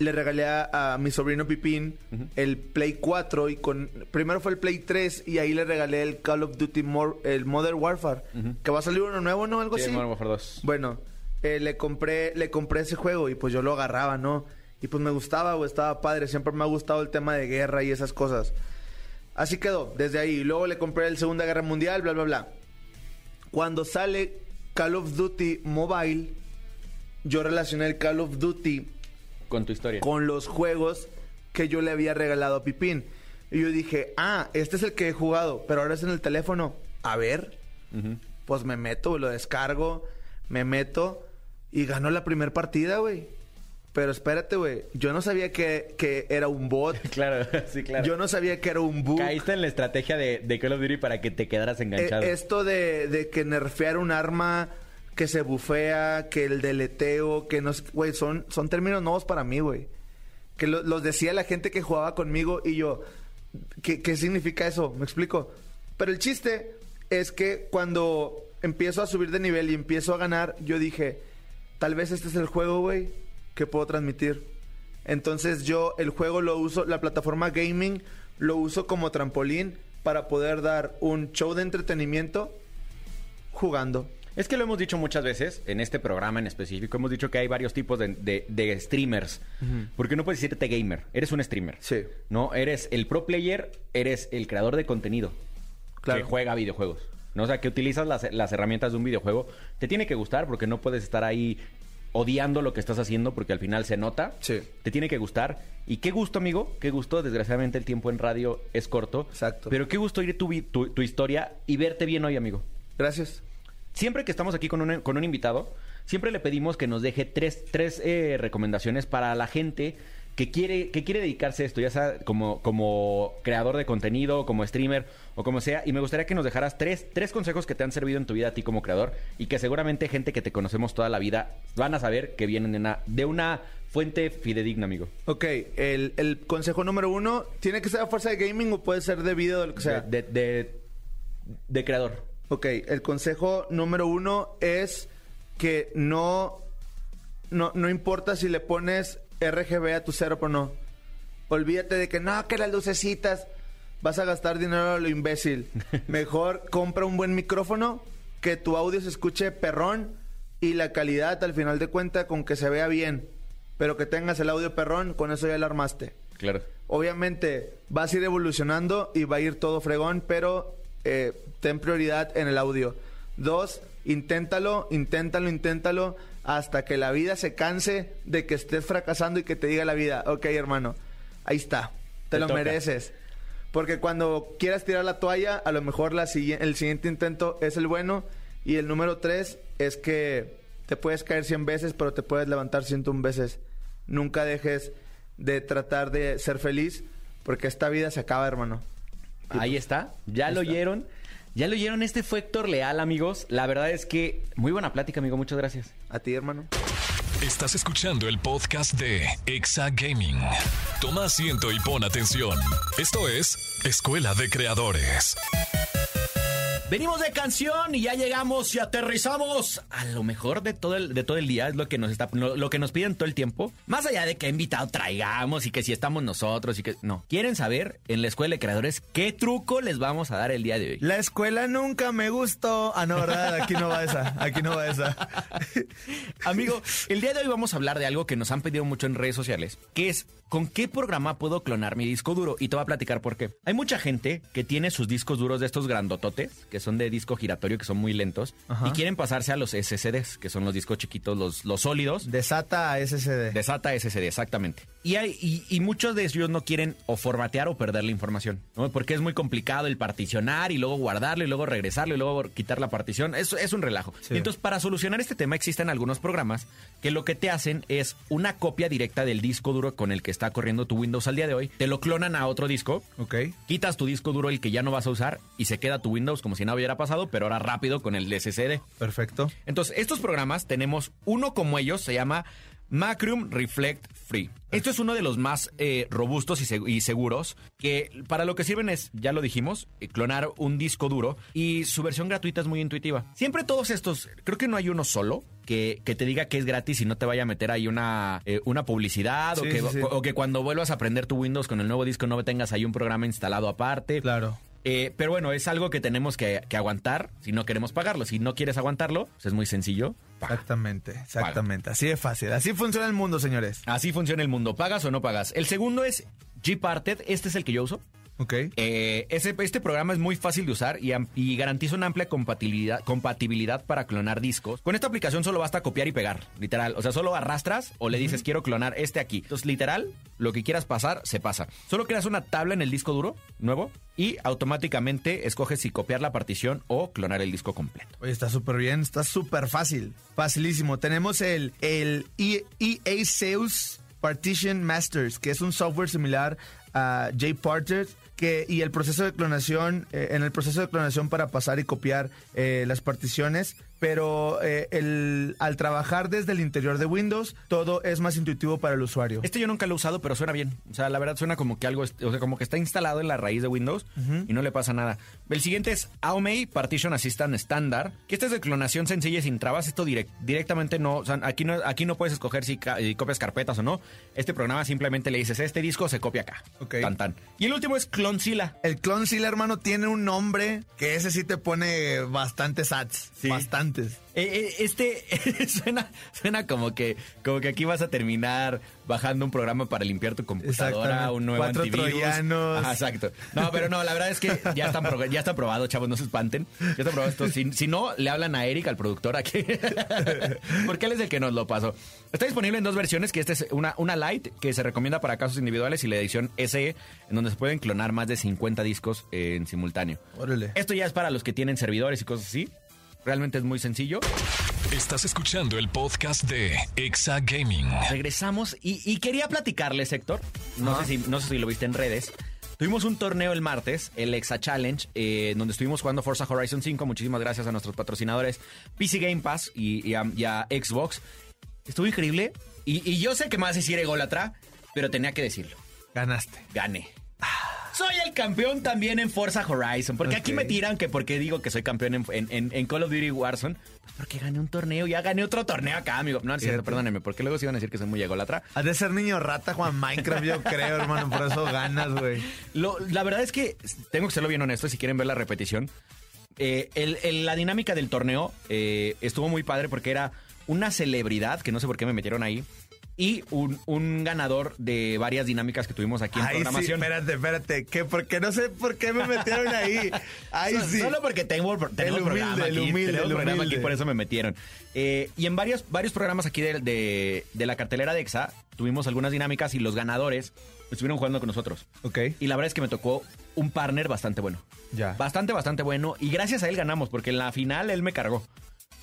le regalé a, a mi sobrino Pipín el Play 4 y con... Primero fue el Play 3 y ahí le regalé el Call of Duty, el Modern Warfare. Que va a salir uno nuevo, ¿no? Algo Sí, así. Modern Warfare 2. Bueno, eh, le compré le compré ese juego y pues yo lo agarraba, ¿no? Y pues me gustaba, güey, estaba padre. Siempre me ha gustado el tema de guerra y esas cosas. Así quedó, desde ahí. Luego le compré el Segunda Guerra Mundial, bla, bla, bla. Cuando sale Call of Duty Mobile, yo relacioné el Call of Duty Con tu historia. con los juegos que yo le había regalado a Pipín. Y yo dije, ah, este es el que he jugado, pero ahora es en el teléfono. A ver, pues me meto, lo descargo, me meto y ganó la primera partida, güey. Pero espérate, güey, yo no sabía que, que era un bot. Claro, sí, claro. Yo no sabía que era un bug. Caíste en la estrategia de, de Call of Duty para que te quedaras enganchado. Eh, esto de, de que nerfear un arma, que se bufea, que el deleteo, que no. Güey, son, son términos nuevos para mí, güey. Que lo- los decía la gente que jugaba conmigo y yo... ¿qué, ¿Qué significa eso? ¿Me explico? Pero el chiste es que cuando empiezo a subir de nivel y empiezo a ganar, yo dije... Tal vez este es el juego, güey, que puedo transmitir. Entonces yo el juego lo uso, la plataforma gaming lo uso como trampolín para poder dar un show de entretenimiento jugando. Es que lo hemos dicho muchas veces, en este programa en específico, hemos dicho que hay varios tipos de, de- de streamers. Porque no puedes decirte gamer, eres un streamer. Sí. No, eres el pro player, eres el creador de contenido Claro. que juega videojuegos. ¿no? O sea, que utilizas las, las herramientas de un videojuego. Te tiene que gustar porque no puedes estar ahí odiando lo que estás haciendo porque al final se nota. Sí. Te tiene que gustar. Y qué gusto, amigo, qué gusto. Desgraciadamente el tiempo en radio es corto. Exacto. Pero qué gusto oír tu, vi- tu, tu historia y verte bien hoy, amigo. Gracias. Siempre que estamos aquí con un, con un invitado, siempre le pedimos que nos deje tres, tres eh, recomendaciones para la gente que quiere, que quiere dedicarse a esto, ya sea como, como creador de contenido, como streamer o como sea. Y me gustaría que nos dejaras tres, tres consejos que te han servido en tu vida a ti como creador y que seguramente gente que te conocemos toda la vida van a saber que vienen de una, de una fuente fidedigna, amigo. Ok, el, el consejo número uno, ¿tiene que ser a fuerza de gaming o puede ser de video o lo que sea? de, de, de creador. Ok, el consejo número uno es que no, no, no importa si le pones RGB a tu cero o no. Olvídate de que no, que las lucecitas vas a gastar dinero a lo imbécil. Mejor compra un buen micrófono, que tu audio se escuche perrón y la calidad al final de cuentas con que se vea bien, pero que tengas el audio perrón, con eso ya lo armaste. Claro. Obviamente vas a ir evolucionando y va a ir todo fregón, pero eh, ten prioridad en el audio. Dos, inténtalo, inténtalo, inténtalo hasta que la vida se canse de que estés fracasando y que te diga la vida, ok hermano, ahí está, te, Te lo toca. mereces. Porque cuando quieras tirar la toalla, a lo mejor la el siguiente intento es el bueno. Y el número tres es que te puedes caer 100 veces, pero te puedes levantar 101 veces. Nunca dejes de tratar de ser feliz, porque esta vida se acaba, hermano. Ahí está, ya lo oyeron. Ya lo oyeron, este fue Héctor Leal, amigos. La verdad es que muy buena plática, amigo. Muchas gracias. A ti, hermano. Estás escuchando el podcast de Exa Gaming. Toma asiento y pon atención. Esto es Escuela de Creadores. Venimos de canción y ya llegamos y aterrizamos a lo mejor de todo el, de todo el día. Es lo que nos está, lo, lo que nos piden todo el tiempo. Más allá de que invitado traigamos y que si estamos nosotros y que. No. Quieren saber en la escuela de creadores qué truco les vamos a dar el día de hoy. La escuela nunca me gustó. Ah, no, ¿verdad? Aquí no va esa. Aquí no va esa. Amigo, el día de hoy vamos a hablar de algo que nos han pedido mucho en redes sociales, que es ¿con qué programa puedo clonar mi disco duro? Y te voy a platicar por qué. Hay mucha gente que tiene sus discos duros de estos grandototes, que son de disco giratorio, que son muy lentos, Ajá. y quieren pasarse a los SSDs, que son los discos chiquitos, los, los sólidos. Desata a SSD. De SATA SSD, exactamente. Y, hay, y, y muchos de ellos no quieren o formatear o perder la información, ¿no? Porque es muy complicado el particionar y luego guardarlo y luego regresarlo y luego quitar la partición. Es, es un relajo. Sí. Y entonces, para solucionar este tema, existen algunos programas que lo que te hacen es una copia directa del disco duro con el que está corriendo tu Windows al día de hoy. Te lo clonan a otro disco. Ok. Quitas tu disco duro, el que ya no vas a usar, y se queda tu Windows como si nada hubiera pasado, pero ahora rápido con el SSD. Perfecto. Entonces, estos programas tenemos uno como ellos, se llama Macroom Reflect Free. Esto es uno de los más eh, robustos y, seg- y seguros, que para lo que sirven es, ya lo dijimos, eh, clonar un disco duro y su versión gratuita es muy intuitiva. Siempre todos estos, creo que no hay uno solo que, que te diga que es gratis y no te vaya a meter ahí una, eh, una publicidad o, que, sí, sí. o que cuando vuelvas a aprender tu Windows con el nuevo disco no tengas ahí un programa instalado aparte. Claro. Eh, pero bueno, es algo que tenemos que, que aguantar si no queremos pagarlo. Si no quieres aguantarlo, pues es muy sencillo. paga. Exactamente, exactamente. Así de fácil. Así funciona el mundo, señores. Así funciona el mundo. ¿Pagas o no pagas? El segundo es Gparted. Este es el que yo uso. Ok. Eh, ese, este programa es muy fácil de usar y, y garantiza una amplia compatibilidad, compatibilidad para clonar discos. Con esta aplicación solo basta copiar y pegar, literal. O sea, solo arrastras o le dices quiero clonar este aquí. Entonces, literal, lo que quieras pasar, se pasa. Solo creas una tabla en el disco duro nuevo y automáticamente escoges si copiar la partición o clonar el disco completo. Oye, está súper bien, está súper fácil. Facilísimo. Tenemos el, el E- EA Sales Partition Masters, que es un software similar a JParted. Que, y el proceso de clonación, eh, en el proceso de clonación para pasar y copiar eh, las particiones, pero eh, el, al trabajar desde el interior de Windows, todo es más intuitivo para el usuario. Este yo nunca lo he usado, pero suena bien. O sea, la verdad suena como que algo, o sea, como que está instalado en la raíz de Windows y no le pasa nada. El siguiente es Aomei Partition Assistant Standard, que este es de clonación sencilla y sin trabas. Esto direct- directamente no, o sea, aquí no, aquí no puedes escoger si, ca- si copias carpetas o no. Este programa simplemente le dices, este disco se copia acá. Ok. Tan, tan. Y el último es Clonzilla. El Clonzilla, hermano, tiene un nombre que ese sí te pone bastantes ads. Sí. Eh, eh, este suena, suena como que, como que aquí vas a terminar bajando un programa para limpiar tu computadora, un nuevo Cuatro antivirus. troyanos. Ajá, exacto. No, pero no, la verdad es que ya están pro- ya está probado, chavos, no se espanten. Ya está probado esto. Si, si no, le hablan a Eric, al productor aquí. Porque él es el que nos lo pasó. Está disponible en dos versiones, que esta es una, una light, que se recomienda para casos individuales, y la edición SE, en donde se pueden clonar más de 50 discos en simultáneo. Órale. Esto ya es para los que tienen servidores y cosas así. Realmente es muy sencillo. Estás escuchando el podcast de Exa Gaming. Regresamos y, y quería platicarles, Héctor. No, sé si, no sé si lo viste en redes. Tuvimos un torneo el martes, el Exa Challenge, eh, donde estuvimos jugando Forza Horizon 5. Muchísimas gracias a nuestros patrocinadores PC Game Pass y, y a, y a Xbox. Estuvo increíble. Y, y yo sé que más decir ególatra, pero tenía que decirlo. Ganaste. Gané. Soy el campeón también en Forza Horizon. Porque aquí me tiran que porque digo que soy campeón en, en- en- Call of Duty Warzone. Pues porque gané un torneo, ya gané otro torneo acá, amigo. No, no es cierto, perdónenme, porque luego se iban a decir que soy muy ególatra. Has de ser niño rata, Juan Minecraft, yo creo, hermano. Por eso ganas, güey. La verdad es que tengo que serlo bien honesto, si quieren ver la repetición. eh, el- el- la dinámica del torneo eh, estuvo muy padre porque era una celebridad, que no sé por qué me metieron ahí, y un, un ganador de varias dinámicas que tuvimos aquí en Ay, sí, programación. espérate, espérate. Que porque no sé por qué me metieron ahí. Ay, So- sí. Solo porque tengo, El humilde, programa el aquí, humilde, el programa humilde. aquí, por eso me metieron. Eh, y en varios, varios programas aquí de, de- de la cartelera de EXA tuvimos algunas dinámicas y los ganadores estuvieron jugando con nosotros. Ok. Y la verdad es que me tocó un partner bastante bueno. Ya. Bastante, bastante bueno. Y gracias a él ganamos, porque en la final él me cargó.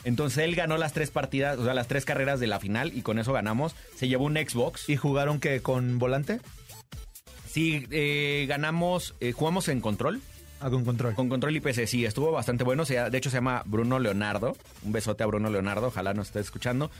Entonces él ganó las tres partidas, o sea, las tres carreras de la final y con eso ganamos. Se llevó un Xbox. ¿Y jugaron que con volante? Sí, eh, ganamos, eh, jugamos en control. Ah, con control. Con control IPC, sí, estuvo bastante bueno. Se- de hecho, se llama Bruno Leonardo. Un besote a Bruno Leonardo, ojalá nos esté escuchando.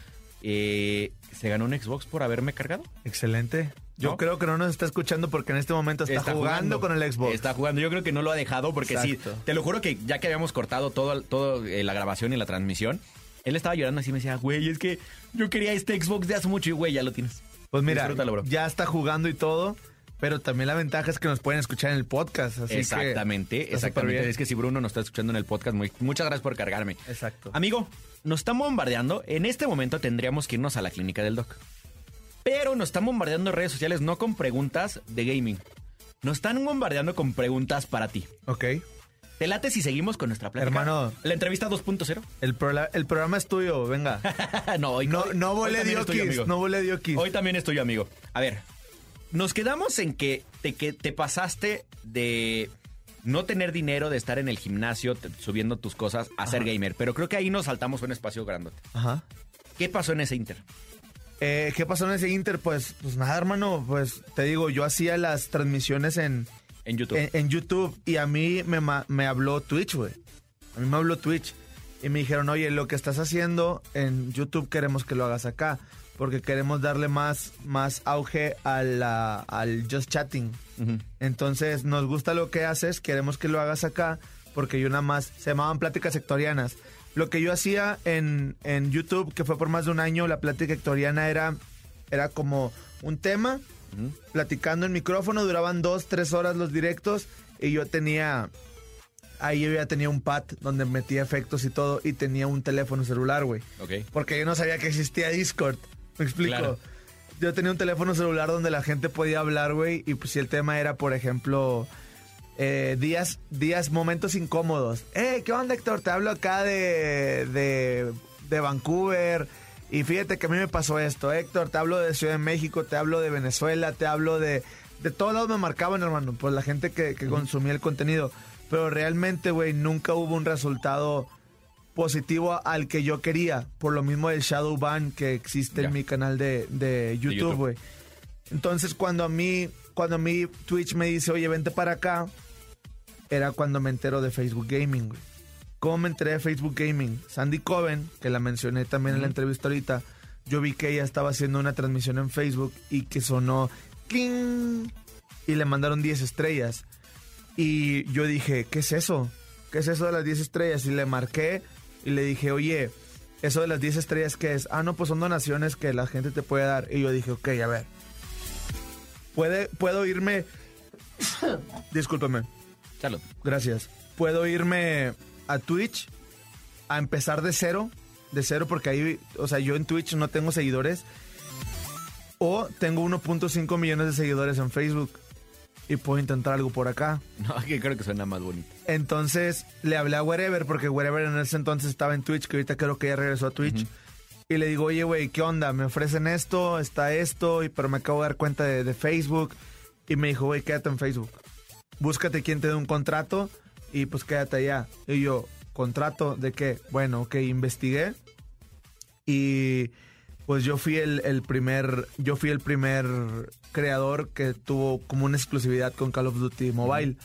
Eh, se ganó un Xbox por haberme cargado. Excelente. Yo ¿No? creo que no nos está escuchando porque en este momento está, jugando, con el Xbox. Está jugando. Yo creo que no lo ha dejado porque Exacto. sí. Te lo juro que ya que habíamos cortado todo, todo eh, la grabación y la transmisión, él estaba llorando así y me decía, güey, es que yo quería este Xbox de hace mucho y güey, ya lo tienes. Pues mira, bro. ya está jugando y todo, pero también la ventaja es que nos pueden escuchar en el podcast. Así exactamente, exactamente. Es que si Bruno nos está escuchando en el podcast, muy- muchas gracias por cargarme. Exacto. Amigo, nos están bombardeando. En este momento tendríamos que irnos a la clínica del doc. Pero nos están bombardeando en redes sociales no con preguntas de gaming. Nos están bombardeando con preguntas para ti. Ok. ¿Te late si seguimos con nuestra plática? Hermano. La entrevista 2.0. El, el programa es tuyo, venga. no, hoy, No, no volé diokis, no volé diokis. Hoy también es tuyo, amigo. A ver, nos quedamos en que te, que te pasaste de no tener dinero, de estar en el gimnasio te- subiendo tus cosas a ser gamer. Pero creo que ahí nos saltamos un espacio grandote. Ajá. ¿Qué pasó en ese inter? Eh, ¿Qué pasó en ese Inter? Pues, pues nada, hermano. Pues te digo, yo hacía las transmisiones en, En YouTube. en, en YouTube y a mí me, me habló Twitch, güey. A mí me habló Twitch. Y me dijeron, oye, lo que estás haciendo en YouTube queremos que lo hagas acá. Porque queremos darle más, más auge a la- al just chatting. Entonces, nos gusta lo que haces, queremos que lo hagas acá, porque yo nada más, se llamaban pláticas sectorianas. Lo que yo hacía en, en YouTube, que fue por más de un año, la plática sectoriana era, era como un tema, platicando en micrófono, duraban dos, tres horas los directos, y yo tenía, ahí yo ya tenía un pad donde metía efectos y todo, y tenía un teléfono celular, güey. Ok. Porque yo no sabía que existía Discord. ¿Me explico? Claro. Yo tenía un teléfono celular donde la gente podía hablar, güey. Y pues si el tema era, por ejemplo, eh, días, días, momentos incómodos. Eh, ¿qué onda, Héctor? Te hablo acá de, de, de Vancouver. Y fíjate que a mí me pasó esto, Héctor. Te hablo de Ciudad de México, te hablo de Venezuela, te hablo de... De todos lados me marcaban, hermano, pues la gente que, que consumía el contenido. Pero realmente, güey, nunca hubo un resultado positivo al que yo quería, por lo mismo del shadow ban que existe en mi canal de, de YouTube. YouTube, güey. Entonces cuando a mí, cuando a mí Twitch me dice, oye, vente para acá, era cuando me entero de Facebook Gaming, güey. ¿Cómo me enteré de Facebook Gaming? Sandy Coven, que la mencioné también en la entrevista ahorita, yo vi que ella estaba haciendo una transmisión en Facebook y que sonó ¡cling! y le mandaron 10 estrellas. Y yo dije, ¿qué es eso? ¿Qué es eso de las 10 estrellas? Y le marqué y le dije, oye, eso de las 10 estrellas, ¿qué es? Ah, no, pues son donaciones que la gente te puede dar. Y yo dije, ok, a ver. ¿Puede, ¿Puedo irme? Discúlpeme, Salud. gracias. ¿Puedo irme a Twitch a empezar de cero? De cero porque ahí, o sea, yo en Twitch no tengo seguidores. O tengo 1.5 millones de seguidores en Facebook. Y puedo intentar algo por acá. No, que creo que suena más bonito. Entonces le hablé a Wherever, porque Wherever en ese entonces estaba en Twitch, que ahorita creo que ya regresó a Twitch. Y le digo, oye, güey, ¿qué onda? Me ofrecen esto, está esto, y, pero me acabo de dar cuenta de, de Facebook. Y me dijo, güey, quédate en Facebook. Búscate quien te dé un contrato y pues quédate allá. Y yo, ¿contrato de qué? Bueno, ok, investigué. Y pues yo fui el, el primer, yo fui el primer creador que tuvo como una exclusividad con Call of Duty Mobile.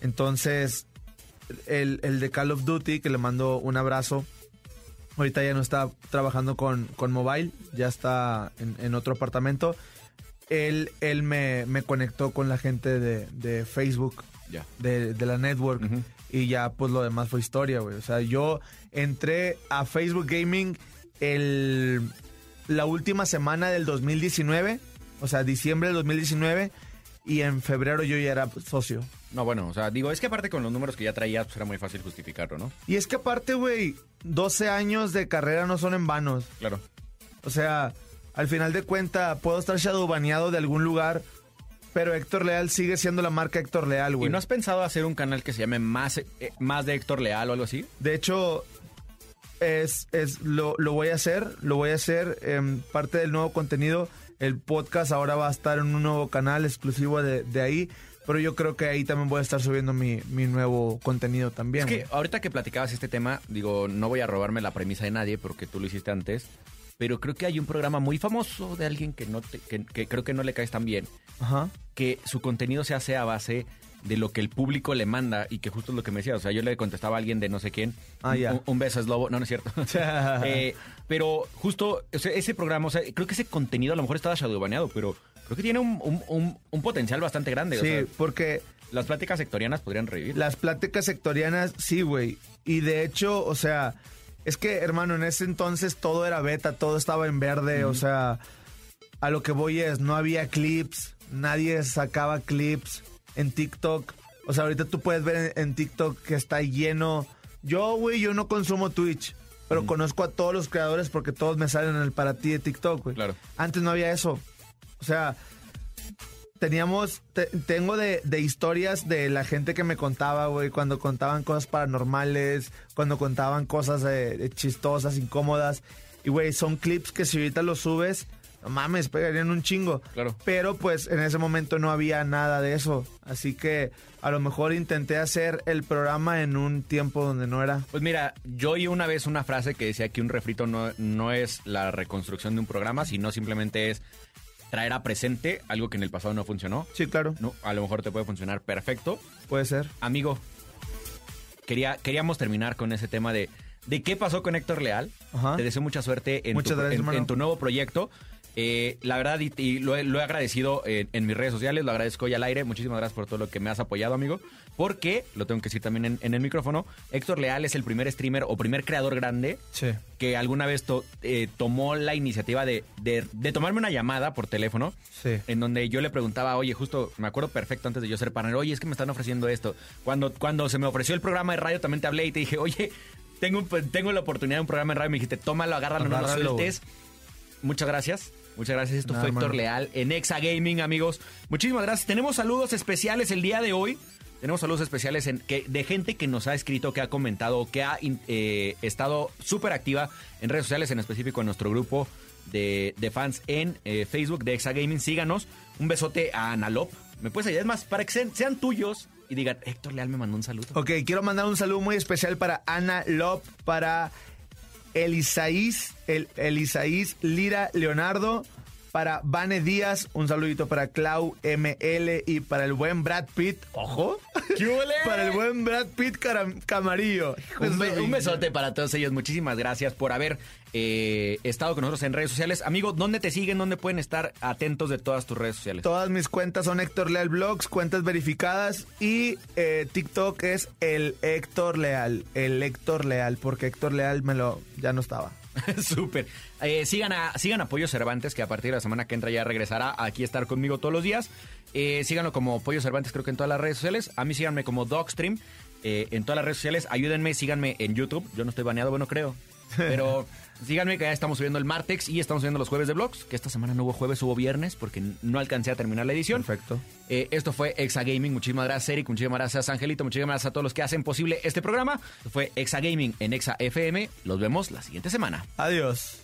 Entonces, el, el de Call of Duty, que le mando un abrazo, ahorita ya no está trabajando con, con Mobile, ya está en, en otro apartamento. Él, él me, me conectó con la gente de, de Facebook, de, de la network. Y ya, pues lo demás fue historia, güey. O sea, yo entré a Facebook Gaming el, la última semana del 2019, o sea, diciembre del 2019. Y en febrero yo ya era socio. No, bueno, o sea, digo, es que aparte con los números que ya traías, pues era muy fácil justificarlo, ¿no? Y es que aparte, güey, 12 años de carrera no son en vanos. Claro. O sea, al final de cuenta, puedo estar shadowbaneado de algún lugar, pero Héctor Leal sigue siendo la marca Héctor Leal, ¿Y güey. no has pensado hacer un canal que se llame más, eh, más de Héctor Leal o algo así? De hecho, es, es lo, lo voy a hacer, lo voy a hacer en parte del nuevo contenido. El podcast ahora va a estar en un nuevo canal exclusivo de, de ahí, pero yo creo que ahí también voy a estar subiendo mi, mi nuevo contenido también. Es que güey. ahorita que platicabas este tema, digo, no voy a robarme la premisa de nadie porque tú lo hiciste antes, pero creo que hay un programa muy famoso de alguien que, no te- que, que creo que no le caes tan bien, Ajá. que su contenido se hace a base de lo que el público le manda y que justo es lo que me decía. O sea, yo le contestaba a alguien de no sé quién. Ah, ya. Un, un beso es lobo. No, no es cierto. Eh, pero justo o sea, ese programa, o sea, creo que ese contenido a lo mejor estaba shadowbaneado, pero creo que tiene un, un- un- potencial bastante grande. o Sí, sea, porque las pláticas sectorianas podrían revivir. Las pláticas sectorianas, sí, güey. Y de hecho, o sea, es que, hermano, en ese entonces todo era beta, todo estaba en verde, o sea, a lo que voy es, no había clips, nadie sacaba clips en TikTok. O sea, ahorita tú puedes ver en, en TikTok que está lleno. Yo, güey, yo no consumo Twitch, pero conozco a todos los creadores porque todos me salen en el para ti de TikTok, güey. Claro. Antes no había eso. O sea, teníamos, te- tengo de, de historias de la gente que me contaba, güey, cuando contaban cosas paranormales, cuando contaban cosas eh, chistosas, incómodas. Y, güey, son clips que si ahorita los subes, no mames, pegarían un chingo. Claro. Pero, pues, en ese momento no había nada de eso. Así que, a lo mejor intenté hacer el programa en un tiempo donde no era. Pues mira, yo oí una vez una frase que decía que un refrito no, no es la reconstrucción de un programa, sino simplemente es traer a presente algo que en el pasado no funcionó. Sí, claro, No, a lo mejor te puede funcionar perfecto. puede ser. Amigo, quería, queríamos terminar con ese tema de, de qué pasó con Héctor Leal. Ajá. Te deseo mucha suerte en, Muchas tu, gracias, en- en tu nuevo proyecto. Eh, la verdad, y, y lo, he, lo he agradecido en, en mis redes sociales, lo agradezco hoy al aire. Muchísimas gracias por todo lo que me has apoyado, amigo. Porque, lo tengo que decir también en, en el micrófono, Héctor Leal es el primer streamer o primer creador grande Sí. que alguna vez to- eh, tomó la iniciativa de, de- de tomarme una llamada por teléfono, Sí. en donde yo le preguntaba, oye, justo, me acuerdo perfecto antes de yo ser partner, oye, es que me están ofreciendo esto. Cuando, cuando se me ofreció el programa de radio, también te hablé y te dije, oye, tengo, tengo la oportunidad de un programa de radio, me dijiste, tómalo, agárralo, no lo Agárralo, sueltes. Muchas gracias. Muchas gracias. Esto Nada, fue Héctor. Leal en Exa Gaming, amigos. Muchísimas gracias. Tenemos saludos especiales el día de hoy. Tenemos saludos especiales en- que, de gente que nos ha escrito, que ha comentado, que ha eh, estado súper activa en redes sociales, en específico en nuestro grupo de, de fans en eh, Facebook de Exa Gaming. Síganos. Un besote a Analop. ¿Me puedes ayudar? Es más, para que sean, sean tuyos y digan, Héctor Leal me mandó un saludo. Ok, quiero mandar un saludo muy especial para Ana Lop, para Elisaís, el, Elisaís Lira Leonardo, para Vane Díaz, un saludito para Clau ML y para el buen Brad Pitt, ojo, para el buen Brad Pitt Camarillo. Un, be- un besote para todos ellos. Muchísimas gracias por haber eh, estado con nosotros en redes sociales. Amigo, ¿dónde te siguen? ¿Dónde pueden estar atentos de todas tus redes sociales? Todas mis cuentas son Héctor Leal Blogs, cuentas verificadas y eh, TikTok es el Héctor Leal, el Héctor Leal, porque Héctor Leal me lo ya no estaba. Súper. Eh, sigan, a, sigan a Pollo Cervantes, que a partir de la semana que entra ya regresará aquí a estar conmigo todos los días. Eh, síganlo como Pollo Cervantes, creo que en todas las redes sociales. A mí síganme como Dogstream eh, en todas las redes sociales. Ayúdenme, síganme en YouTube. Yo no estoy baneado, bueno, creo. Pero síganme que ya estamos subiendo el Martex y estamos subiendo los jueves de vlogs. Que esta semana no hubo jueves, hubo viernes porque no alcancé a terminar la edición. Perfecto. Eh, esto fue Exa Gaming. Muchísimas gracias, Eric. Muchísimas gracias, Angelito. Muchísimas gracias a todos los que hacen posible este programa. Esto fue Exa Gaming en Exa FM. Los vemos la siguiente semana. Adiós.